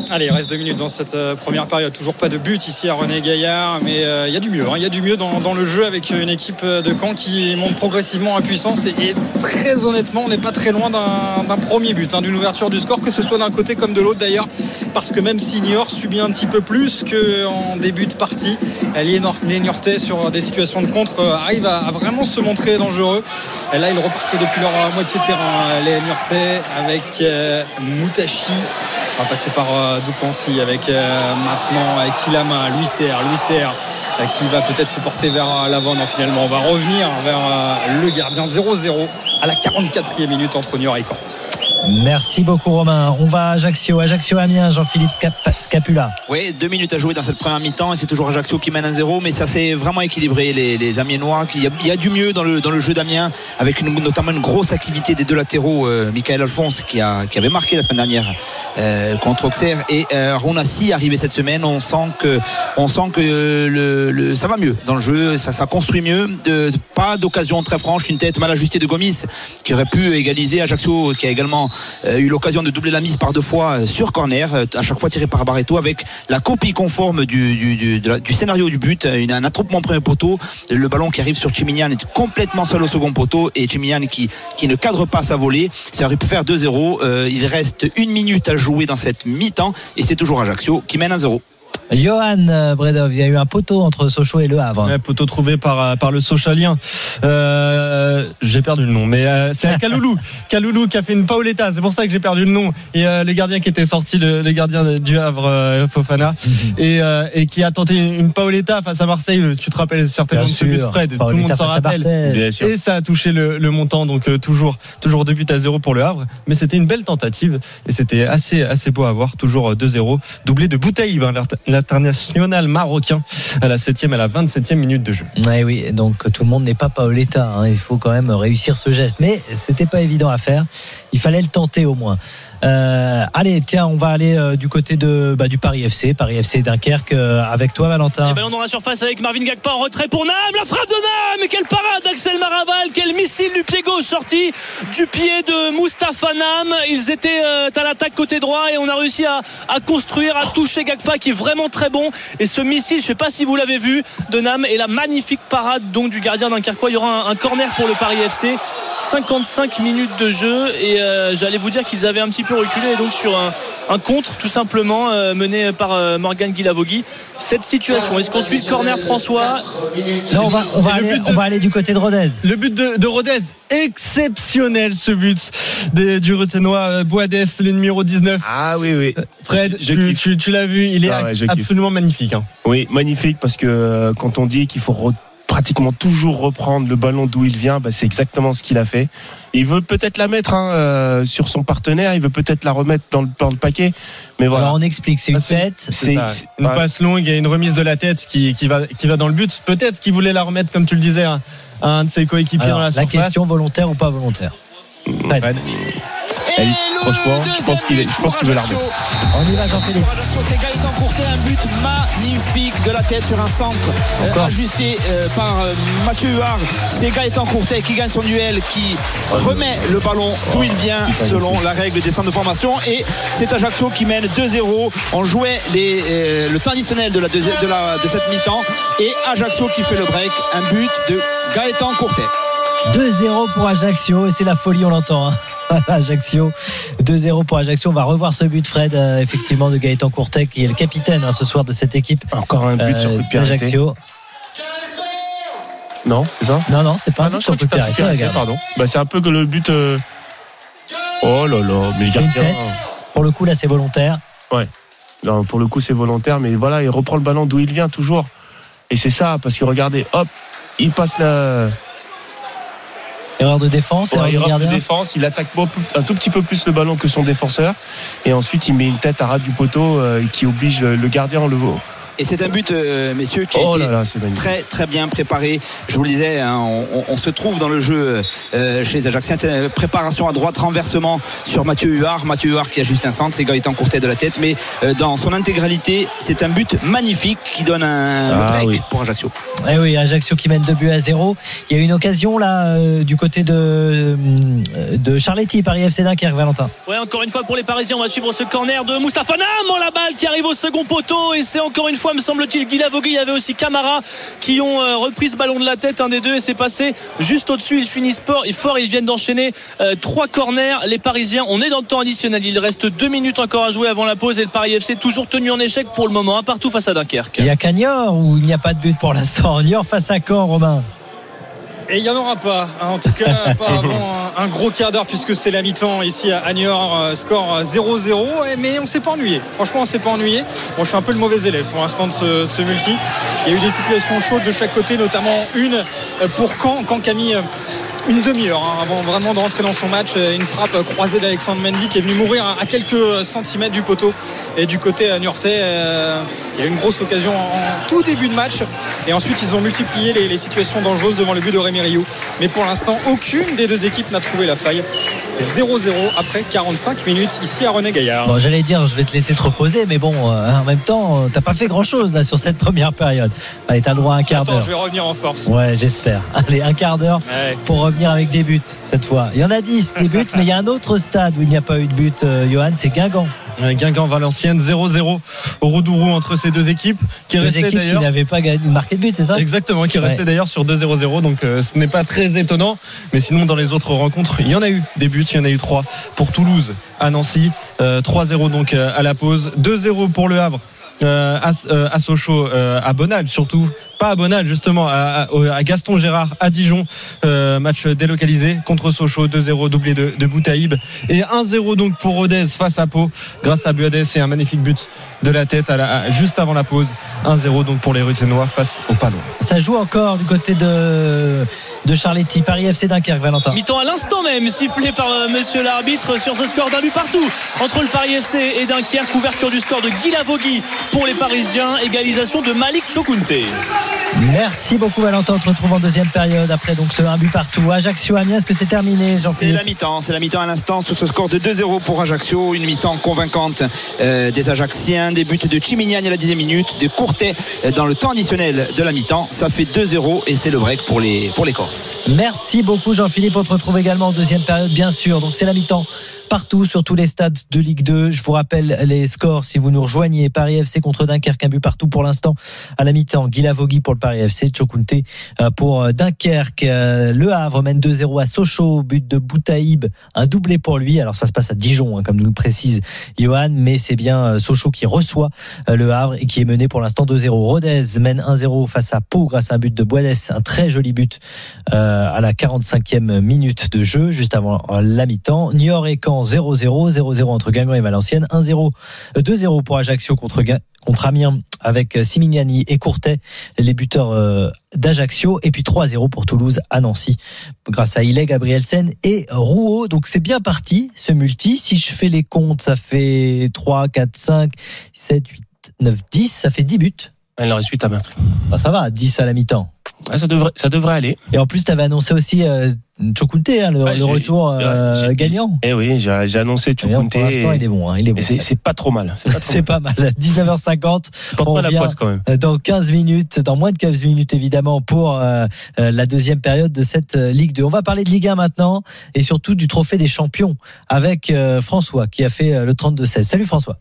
S6: Allez, il reste deux minutes dans cette euh, première période. Toujours pas de but ici à René Gaillard, mais euh, il y a du mieux. hein. Il y a du mieux dans, le jeu avec une équipe euh, de Caen qui monte progressivement en puissance. Et, très honnêtement, on n'est pas très loin d'un premier but, hein, d'une ouverture du score, que ce soit d'un côté comme de l'autre d'ailleurs. Parce que même si Niort subit un petit peu plus qu'en début de partie, les Niortais sur des situations de contre arrivent à, vraiment se montrer dangereux. Et là, ils repartent depuis leur moitié de terrain, les Niortais, avec euh, Moutachi. On va passer par euh, Doucancy avec euh, maintenant euh, Kilama, Louis Serre, Louis Serre euh, qui va peut-être se porter vers euh, l'avant. Non, finalement, on va revenir vers euh, le gardien 0-0 à la 44e minute entre Niort et Caen.
S3: Merci beaucoup, Romain. On va à Ajaccio. Ajaccio Amiens, Jean-Philippe Scap- Scapula.
S7: Oui, deux minutes à jouer dans cette première mi-temps et c'est toujours Ajaccio qui mène 1-0, mais ça s'est vraiment équilibré les, Amiénois. Il y, a, du mieux dans le, jeu d'Amiens, avec notamment une grosse activité des deux latéraux, euh, Michael Alphonse qui, avait marqué la semaine dernière euh, contre Auxerre et euh, Ronassi arrivé cette semaine. On sent que, le- ça va mieux dans le jeu, ça, construit mieux. Pas d'occasion très franche, une tête mal ajustée de Gomis qui aurait pu égaliser Ajaccio, qui a également euh, eu l'occasion de doubler la mise par deux fois euh, sur corner, euh, à chaque fois tiré par Barreto avec la copie conforme du, du, du- scénario du but, euh, une- un attroupement premier poteau, le ballon qui arrive sur Chimignan est complètement seul au second poteau et Chimignan qui, ne cadre pas sa volée, ça aurait pu faire 2-0, Euh, il reste une minute à jouer dans cette mi-temps et c'est toujours Ajaccio qui mène 1-0.
S3: Johan Bredov, il y a eu un poteau entre Sochaux et Le Havre.
S8: Ouais, poteau trouvé par, euh, par le Sochalien. Euh, j'ai perdu le nom, mais euh, c'est un Kaloulou. [LAUGHS] Kaloulou qui a fait une Paoletta, c'est pour ça que j'ai perdu le nom. Et euh, le gardien qui était sorti, le, le gardien du Havre, euh, Fofana, et, euh, et qui a tenté une Paoletta face à Marseille. Tu te rappelles certainement
S3: Bien
S8: de ce but,
S3: sûr.
S8: Fred. Tout le monde s'en rappelle. Et ça a touché le, le montant, donc euh, toujours, toujours deux buts à zéro pour le Havre. Mais c'était une belle tentative et c'était assez, assez beau à voir. Toujours euh, 2-0, doublé de Boutaïb, hein, l'international marocain, à la 7e, à la 27e minute de jeu.
S3: Ouais, oui, donc tout le monde n'est pas Paoletta. hein. Il faut quand même réussir ce geste. Mais c'était pas évident à faire. Il fallait le tenter au moins. Euh, allez, tiens, on va aller euh, du côté de, bah, du Paris FC. Paris FC Dunkerque euh, avec toi, Valentin.
S5: Et ballon dans la surface avec Marvin Gagpa en retrait pour Nam. La frappe de Nam. Quelle parade d'Axel Maraval. Quel missile du pied gauche sorti du pied de Mustapha Nam. Ils étaient à l'attaque côté droit et on a réussi à, construire, à toucher Gagpa qui est vraiment très bon. Et ce missile, je sais pas si vous l'avez vu, de Nam et la magnifique parade donc du gardien Dunkerquois. Il y aura un, un corner pour le Paris FC. 55 minutes de jeu et j'allais vous dire qu'ils avaient un petit peu reculé et donc sur un, un contre tout simplement euh, mené par euh, Morgan Guilavogui cette situation est-ce qu'on suit le corner François?
S3: Non, on va, on va, aller,
S8: but de-
S3: on va aller du côté de Rodez.
S8: Le but de, de Rodez, exceptionnel ce but des- du Retenois euh, Boades, le numéro 19.
S4: Ah oui, oui.
S8: Fred,
S4: je
S8: tu,
S4: kiffe.
S8: tu- tu l'as vu, il est
S4: Ah ouais, je kiffe.
S8: absolument magnifique. hein.
S4: Oui, magnifique parce que euh, quand on dit qu'il faut pratiquement toujours reprendre le ballon d'où il vient, bah, c'est exactement ce qu'il a fait. Il veut peut-être la mettre hein, euh, sur son partenaire, il veut peut-être la remettre dans le, dans le paquet, mais voilà.
S3: Alors on explique, c'est une
S8: Ah, c'est-
S3: tête.
S4: C'est
S8: Une
S4: ouais.
S8: passe longue et une remise de la tête qui, qui, va, qui va dans le but. Peut-être qu'il voulait la remettre, comme tu le disais, à à un de ses coéquipiers dans la
S3: la
S8: surface.
S3: question volontaire ou pas volontaire? Fred.
S4: Elle- franchement, je pense qu'il je pense
S7: pour
S4: qu'il veut.
S3: On y va Jean-Philippe.
S7: C'est Gaëtan Courtet, un but magnifique de la tête sur un centre euh,
S3: Encore.
S7: ajusté euh, par euh, Mathieu Huard. C'est Gaëtan Courtet qui gagne son duel, qui remet le ballon d'où il vient selon la règle des centres de formation. Et c'est Ajaccio qui mène 2-0. On jouait les, euh, le temps additionnel de, la deuxième, de, la, de cette mi-temps. Et Ajaccio qui fait le break. Un but de Gaëtan Courtet.
S3: 2-0 pour Ajaccio et c'est la folie, on l'entend. hein. [LAUGHS] Ajaccio, 2-0 pour Ajaccio. On va revoir ce but, Fred, euh, effectivement, de Gaëtan Courtet, qui est le capitaine hein, ce soir de cette équipe
S4: Encore un but
S3: euh,
S4: sur coup de pied arrêté.
S3: d'Ajaccio.
S4: Non, c'est ça?
S3: Non, non, c'est pas
S4: Ah
S3: un
S4: non,
S3: but sur coup de
S4: c'est
S3: pied arrêté,
S4: pardon. Bah, c'est un peu que le but. euh, Oh là là, mais le gardien.
S3: tête. Pour le coup, là, c'est volontaire.
S4: Non, pour le coup, c'est volontaire, mais voilà, il reprend le ballon d'où il vient toujours. Et c'est ça, parce que regardez, hop, il passe la.
S3: Erreur de défense, erreur de
S4: défense, il attaque un tout petit peu plus le ballon que son défenseur. Et ensuite, il met une tête à ras du poteau euh, qui oblige le gardien à le.
S7: Et c'est un but, euh, messieurs, qui a
S4: Oh
S7: été
S4: là là, c'est magnifique.
S7: très très bien préparé. Je vous le disais, hein, on, on- on se trouve dans le jeu euh, chez les Ajaxiens. Euh, Préparation à droite, renversement sur Mathieu Huard. Mathieu Huard qui a juste un centre, égalité en courtet de la tête. Mais euh, dans son intégralité, c'est un but magnifique qui donne un
S4: Ah
S7: break
S4: oui.
S7: pour Ajaccio.
S3: Eh oui, Ajaccio qui mène 2 buts à 0. Il y a eu une occasion là euh, du côté de, euh, de Charletti, Paris FC Dunkerque, Valentin.
S5: Ouais, encore une fois pour les Parisiens, on va suivre ce corner de Moustapha Nam. Oh, la balle qui arrive au second poteau. Et c'est encore une fois, me semble-t-il, Guy Lavogui. Il y avait aussi Camara qui ont euh, repris ce ballon de la tête, un des deux. Et c'est passé juste au-dessus. Ils finissent fort. Et fort, ils viennent d'enchaîner euh, trois corners. Les Parisiens, on est dans le temps additionnel. Il reste deux minutes encore à jouer avant la pause. Et le Paris FC toujours tenu en échec pour le moment, partout face à Dunkerque.
S3: Il y a Cagnor ou il n'y a pas de but pour l'instant Niort face à Caen, Romain.
S6: Et il n'y en aura pas, hein, en tout cas [LAUGHS] pas avant un, un gros quart d'heure puisque c'est la mi-temps ici à Niort, euh, score euh, 0-0, et- mais on s'est pas ennuyé. Franchement, on s'est pas ennuyé. Bon, je suis un peu le mauvais élève pour l'instant de ce, de ce multi. Il y a eu des situations chaudes de chaque côté, notamment une euh, pour Caen, mis euh, une demi-heure hein, avant vraiment de rentrer dans son match. Une frappe croisée d'Alexandre Mendy qui est venu mourir à à quelques centimètres du poteau. Et du côté euh, niortais, euh, il y a eu une grosse occasion en tout début de match. Et ensuite, ils ont multiplié les, les situations dangereuses devant le but de Rémi Rioux. Mais pour l'instant, aucune des deux équipes n'a trouvé la faille. 0-0 après 45 minutes ici à René Gaillard.
S3: Bon, j'allais dire, je vais te laisser te reposer, mais bon, euh, en même temps, euh, t'as pas fait grand chose là sur cette [LAUGHS] première période. Allez, t'as droit à un quart d'heure.
S6: je vais revenir en force.
S3: Ouais, j'espère. Allez, un quart d'heure
S6: Ouais.
S3: pour revenir avec des buts cette fois. Il y en a 10 des buts, mais il y a un autre stade où il n'y a pas eu de but, euh, Johan, c'est Guingamp.
S8: Euh, Guingamp-Valenciennes 0-0 au Roudourou entre ces deux équipes qui
S3: Deux
S8: restaient
S3: équipes qui n'avaient pas gagné- marqué de but, c'est ça?
S8: Exactement, qui
S3: Ouais.
S8: restait d'ailleurs sur 2-0-0, donc euh, ce n'est pas très étonnant. Mais sinon, dans les autres rencontres, il y en a eu des buts, il y en a eu trois pour Toulouse à Nancy, euh, 3-0 donc euh, à la pause, 2-0 pour le Havre. Euh, à, euh, à Sochaux, euh, à Bonal surtout, pas à Bonal justement, à, Gaston Gérard à Dijon, euh, match délocalisé contre Sochaux, 2-0 doublé de, de Boutaïb. Et 1-0 donc pour Rodez face à Pau. Grâce à Buadès et un magnifique but de la tête juste avant la pause, 1-0 donc pour les Ruténois face au Palois.
S3: Ça joue encore du côté de, de Charletti, Paris FC Dunkerque, Valentin.
S5: Mi-temps à l'instant même, sifflé par euh, monsieur l'arbitre sur ce score d'un but partout entre le Paris FC et Dunkerque. Ouverture du score de Guy Lavogui pour les Parisiens. Égalisation de Malik Chokunte.
S3: Merci beaucoup Valentin, on se retrouve en deuxième période après donc ce un but partout. Ajaccio Amiens, est-ce que c'est terminé
S7: C'est la mi-temps, c'est la mi-temps à l'instant sur ce score de 2-0 pour Ajaccio, une mi-temps convaincante euh, des Ajaxiens, des buts de Chimignani à la 10e minute, de Courtet euh, dans le temps additionnel de la mi-temps. Ça fait 2-0 et c'est le break pour les, pour les
S3: Merci beaucoup Jean-Philippe. On se retrouve également en deuxième période, bien sûr. Donc c'est la mi-temps partout sur tous les stades de Ligue 2. Je vous rappelle les scores si vous nous rejoignez. Paris FC contre Dunkerque, un but partout pour l'instant à la mi-temps. Guy Lavogui pour le Paris FC, Chokunte euh, pour euh, Dunkerque. Euh, Le Havre mène 2-0 à Sochaux, but de Boutaïb, un doublé pour lui. Alors ça se passe à Dijon, hein, comme nous le précise Johan, mais c'est bien Sochaux qui reçoit le Havre et qui est mené pour l'instant 2-0. Rodez mène 1-0 face à Pau grâce à un but de Boadès, un très joli but à la 45e minute de jeu, juste avant la mi-temps. Niort et Caen 0-0, 0-0 entre Guingamp et Valenciennes, 1-0, 2-0 pour Ajaccio contre, Amiens avec Simignani et Courtet, les buteurs euh, d'Ajaccio, et puis 3-0 pour Toulouse à Nancy, grâce à Gabriel Gabrielsen et Rouault. Donc c'est bien parti ce multi. Si je fais les comptes, ça fait 3, 4, 5, 7, 8, 9, 10, ça fait 10 buts.
S4: Il en reste 8 à.
S3: Bah, ça va, 10 à la mi-temps.
S4: ça, devrait, ça devrait aller.
S3: Et en plus, tu avais annoncé aussi euh, Chokunte, hein, le, retour euh, gagnant.
S4: Eh oui, j'ai annoncé Chokunte. Pour
S3: l'instant, il est bon. Hein, il est bon.
S4: C'est pas trop mal.
S3: C'est pas, [LAUGHS] mal. 19h50.
S4: On la poisse quand même.
S3: Dans 15 minutes, dans moins de 15 minutes évidemment, pour euh, euh, la deuxième période de cette Ligue 2. On va parler de Ligue 1 maintenant et surtout du trophée des champions avec François qui a fait le 32-16. Salut François.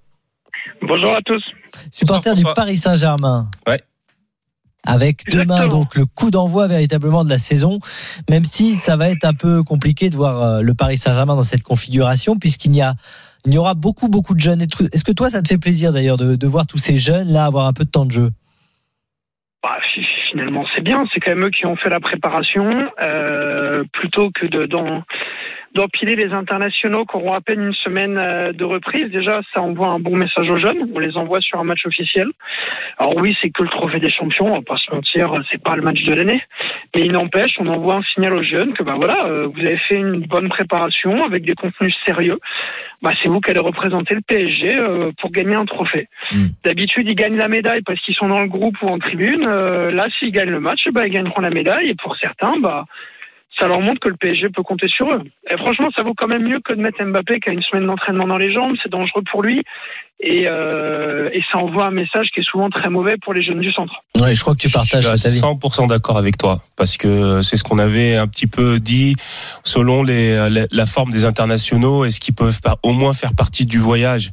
S9: Bonjour à tous.
S3: Supporter du Paris Saint-Germain.
S4: Ouais.
S3: Avec demain donc le coup d'envoi véritablement de la saison, même si ça va être un peu compliqué de voir euh, le Paris Saint-Germain dans cette configuration, puisqu'il y a il y aura beaucoup beaucoup de jeunes. Est-ce que toi ça te fait plaisir d'ailleurs de, voir tous ces jeunes là avoir un peu de temps de jeu?
S9: Bah, Finalement c'est bien, c'est quand même eux qui ont fait la préparation euh, plutôt que de dans d'empiler les internationaux qui auront à peine une semaine euh, de reprise. Déjà, ça envoie un bon message aux jeunes. On les envoie sur un match officiel. Alors oui, c'est que le trophée des champions. On va pas se mentir, c'est pas le match de l'année. Mais il n'empêche, on envoie un signal aux jeunes que ben voilà, euh, vous avez fait une bonne préparation avec des contenus sérieux. Bah, c'est vous qui allez représenter le PSG euh, pour gagner un trophée. Hmm. D'habitude, ils gagnent la médaille parce qu'ils sont dans le groupe ou en tribune. là, s'ils gagnent le match, bah, ils gagneront la médaille. Et pour certains, bah, ça leur montre que le PSG peut compter sur eux. Et franchement, ça vaut quand même mieux que de mettre Mbappé qui a une semaine d'entraînement dans les jambes. C'est dangereux pour lui. Et, euh, et, ça envoie un message qui est souvent très mauvais pour les jeunes du centre.
S3: Ouais, je crois que tu partages.
S4: Je suis 100% d'accord avec toi parce que c'est ce qu'on avait un petit peu dit selon les, la forme des internationaux. Est-ce qu'ils peuvent pas au moins faire partie du voyage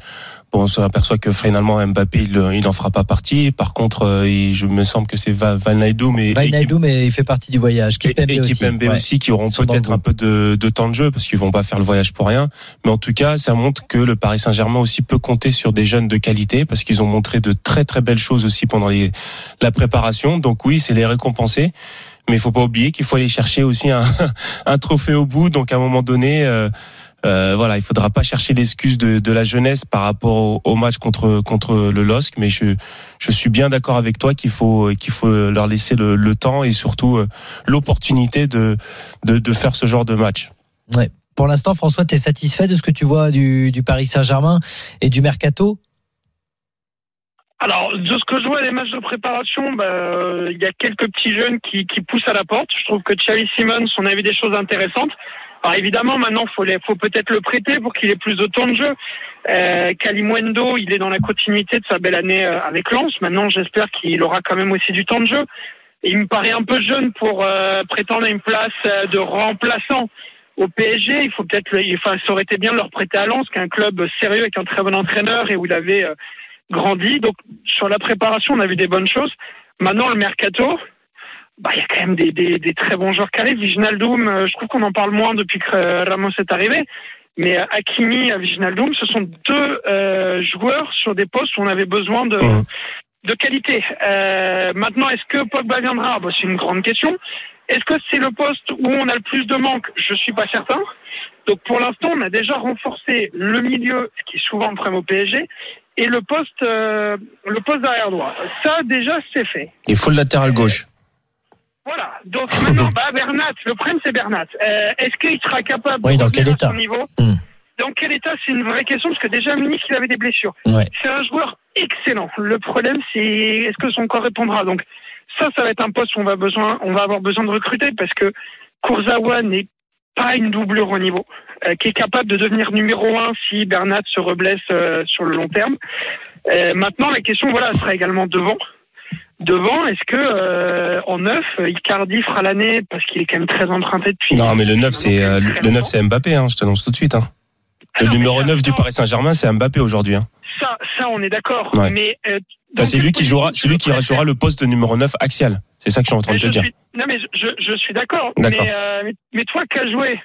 S4: Bon, on s'aperçoit que finalement Mbappé il, il en fera pas partie. Par contre, euh, je me semble que c'est Van mais
S3: Van mais il fait partie du voyage.
S4: Équipe MB aussi, qui auront peut-être un peu de, de, temps de jeu parce qu'ils vont pas faire le voyage pour rien. Mais en tout cas, ça montre que le Paris Saint-Germain aussi peut compter sur des jeunes de qualité parce qu'ils ont montré de très très belles choses aussi pendant les, la préparation. Donc oui, c'est les récompenser mais il faut pas oublier qu'il faut aller chercher aussi un, [LAUGHS] un, trophée au bout. Donc à un moment donné, euh, euh, voilà, il faudra pas chercher l'excuse de, de, la jeunesse par rapport au, match contre contre le LOSC, mais je je suis bien d'accord avec toi qu'il faut qu'il faut leur laisser le, le temps et surtout euh, l'opportunité de, de, de faire ce genre de match.
S3: Ouais. Pour l'instant, François, tu es satisfait de ce que tu vois du, du Paris Saint-Germain et du mercato?
S9: Alors, de ce que je vois des matchs de préparation, bah, euh, il y a quelques petits jeunes qui, qui poussent à la porte. Je trouve que Charlie Simmons, on a vu des choses intéressantes. Alors évidemment, maintenant, faut, faut peut-être le prêter pour qu'il ait plus de temps de jeu. Euh, Kalimwendo, il est dans la continuité de sa belle année euh, avec Lens. Maintenant, j'espère qu'il aura quand même aussi du temps de jeu. il me paraît un peu jeune pour euh, prétendre à une place euh, de remplaçant au PSG. Il faut peut-être, enfin, ça aurait été bien de leur prêter à Lens, qui est un club sérieux avec un très bon entraîneur et où il avait grandi. Donc, sur la préparation, on a vu des bonnes choses. Maintenant, le mercato, bah, il y a quand même des, des, des, très bons joueurs qui arrivent. Viginaldoum, euh, je trouve qu'on en parle moins depuis que euh, Ramos est arrivé. Mais euh, Hakimi et Viginaldoum, ce sont deux euh, joueurs sur des postes où on avait besoin de, de qualité. Euh, maintenant, est-ce que Pogba viendra? Bah, C'est une grande question. Est-ce que c'est le poste où on a le plus de manque Je suis pas certain. Donc pour l'instant, on a déjà renforcé le milieu, ce qui est souvent le problème au PSG, et le poste, euh, le poste d'arrière droit. Ça déjà, c'est fait.
S4: Il faut le latéral gauche.
S9: Voilà. Donc maintenant, [LAUGHS] bah, Bernat, le problème c'est Bernat. Euh, Est-ce qu'il sera capable
S3: de dans quel état
S9: niveau hmm. Dans quel état C'est une vraie question parce que déjà Munich il avait des blessures. C'est un joueur excellent. Le problème c'est est-ce que son corps répondra. Donc ça, ça va être un poste où on va besoin, on va avoir besoin de recruter parce que Kurzawa n'est pas une doublure au niveau, euh, qui est capable de devenir numéro un si Bernat se reblesse euh, sur le long terme. Euh, maintenant, la question, voilà, sera également devant. Devant, est-ce que euh, en neuf, Icardi fera l'année parce qu'il est quand même très emprunté depuis.
S4: Non, mais le neuf, c'est euh, le neuf, c'est Mbappé. Hein, je t'annonce tout de suite. Hein. Ah le numéro 9 du Paris Saint-Germain, c'est Mbappé aujourd'hui. Hein.
S9: Ça, ça, on est d'accord. Mais euh,
S4: c'est lui qui jouera, c'est lui qui jouera le poste de numéro 9 axial. C'est ça que je suis en train de te dire.
S9: non, mais je, je suis d'accord. Mais, euh, mais toi qui as joué,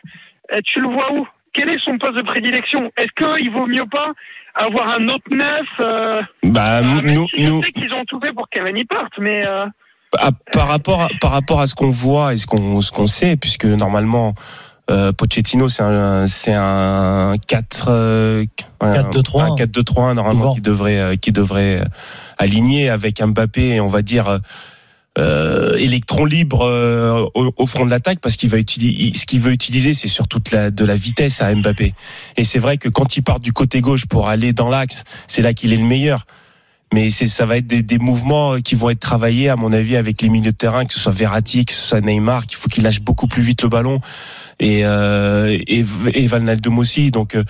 S9: tu le vois où? Quel est son poste de prédilection Est-ce qu'il vaut mieux pas avoir un autre neuf. Euh,
S4: bah,
S9: euh,
S4: nous,
S9: si nous, sais qu'ils ont tout fait pour Cavani parte, mais. Euh,
S4: Ah, par rapport à, par rapport à ce qu'on voit et ce qu'on ce qu'on sait, puisque normalement euh, Pochettino c'est un c'est un 4 euh, un
S3: 4-2-3.
S4: un 4-2-3 normalement
S3: Souvent.
S4: qui devrait euh, qui devrait euh, aligner avec Mbappé on va dire euh, électron libre euh, au, au front de l'attaque parce qu'il va utiliser ce qu'il veut utiliser c'est surtout de la, de la vitesse à Mbappé. Et c'est vrai que quand il part du côté gauche pour aller dans l'axe c'est là qu'il est le meilleur. Mais ça va être des, des mouvements qui vont être travaillés à mon avis avec les milieux de terrain que ce soit Verratti que ce soit Neymar qu'il faut qu'il lâche beaucoup plus vite le ballon. Et euh, et, et aussi. Donc euh,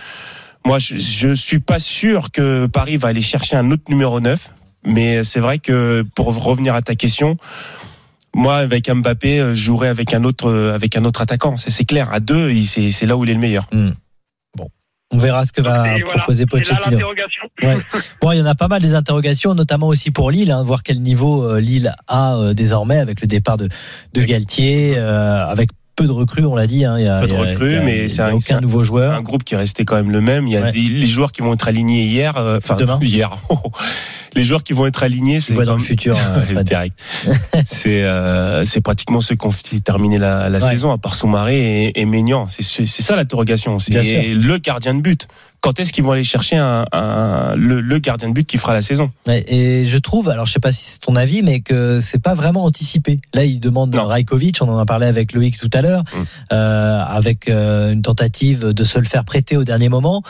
S4: moi je, je suis pas sûr que Paris va aller chercher un autre numéro 9 mais c'est vrai que pour revenir à ta question moi avec Mbappé euh, je jouerais avec un autre euh, avec un autre attaquant c'est c'est clair à deux c'est c'est là où il est le meilleur
S3: On verra ce que va
S9: Et voilà,
S3: proposer
S9: là
S3: Pochettino.
S9: l'interrogation.
S3: Ouais. Bon, il y en a pas mal des interrogations, notamment aussi pour Lille, hein, voir quel niveau euh, Lille a euh, désormais avec le départ de, de Galtier, euh, avec peu de recrues, on l'a dit. Hein, il y a,
S4: Peu de recrues, mais
S3: il y a
S4: c'est un-
S3: aucun
S4: c'est un-
S3: nouveau
S4: C'est
S3: joueur.
S4: un groupe qui est resté quand même le même. Il y a
S3: Ouais.
S4: des, les joueurs qui vont être alignés hier, euh, enfin
S3: Demain.
S4: hier. [LAUGHS] les joueurs qui vont être alignés, c'est
S3: dans le futur. [LAUGHS] Fred.
S4: direct. [LAUGHS] c'est euh, c'est pratiquement ceux qui ont terminé la, la
S3: Ouais.
S4: saison, à part Soumaré et, et Maignan. C'est c'est ça l'interrogation. C'est le gardien de but. Quand est-ce qu'ils vont aller chercher un, un- le, le gardien de but qui fera la saison?
S3: Ouais, Et je trouve, alors je sais pas si c'est ton avis, mais que c'est pas vraiment anticipé. Là, il demande
S4: Non.
S3: Rajkovic, on en a parlé avec Loïc tout à l'heure,
S4: Mm.
S3: euh, avec euh, une tentative de se le faire prêter au dernier moment.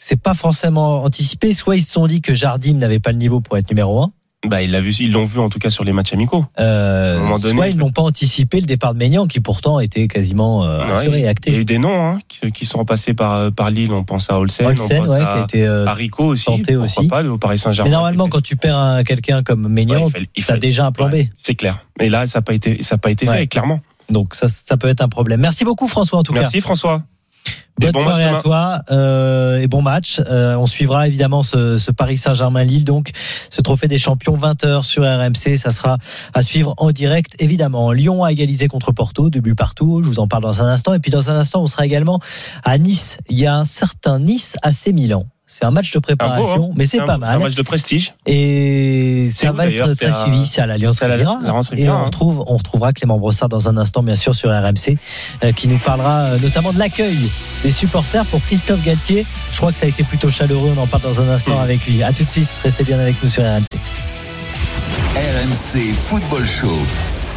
S3: C'est pas forcément anticipé. Soit ils se sont dit que Jardim n'avait pas le niveau pour être numéro un.
S4: Bah, ils l'ont vu, ils l'ont vu en tout cas sur les matchs amicaux.
S3: Euh,
S4: À donné,
S3: soit ils n'ont pas anticipé le départ de Maignan, qui pourtant était quasiment euh,
S4: Ouais,
S3: assuré et
S4: Il y a
S3: acté.
S4: eu des noms hein, qui, qui sont passés par par Lille. On pense à Olsen,
S3: Olsen,
S4: on pense
S3: ouais, qui
S4: à,
S3: a été. euh,
S4: à Rico aussi.
S3: tenté aussi.
S4: pas le Paris Saint-Germain.
S3: mais normalement, quand tu perds un- quelqu'un comme Maignan,
S4: il il fallait-
S3: déjà un plan B.
S4: C'est clair. Et là, ça n'a pas été, ça a pas été fait, clairement.
S3: Donc ça, ça peut être un problème. Merci beaucoup François en tout cas.
S4: Merci François.
S3: Bonne
S4: bon match
S3: soirée à toi euh, et bon match. Euh, on suivra évidemment ce, ce Paris Saint-Germain-Lille, donc ce trophée des champions 20h sur RMC. Ça sera à suivre en direct évidemment. Lyon a égalisé contre Porto, deux buts partout. Je vous en parle dans un instant. Et puis dans un instant, on sera également à Nice. Il y a un certain Nice AC Milan. C'est un match de préparation, mais c'est
S4: un-
S3: pas
S4: C'est un
S3: mal.
S4: match de prestige.
S3: Et
S4: C'est
S3: ça
S4: où,
S3: va être très suivi. C'est à l'Alliance
S4: c'est à la-
S3: Riviera. Et on
S4: hein.
S3: retrouve, on retrouvera Clément Brossard dans un instant, bien sûr, sur RMC, euh, qui nous parlera euh, notamment de l'accueil des supporters pour Christophe Galtier. Je crois que ça a été plutôt chaleureux. On en parle dans un instant
S4: Mm.
S3: avec lui. À tout de suite. Restez bien avec nous sur RMC.
S2: RMC Football Show.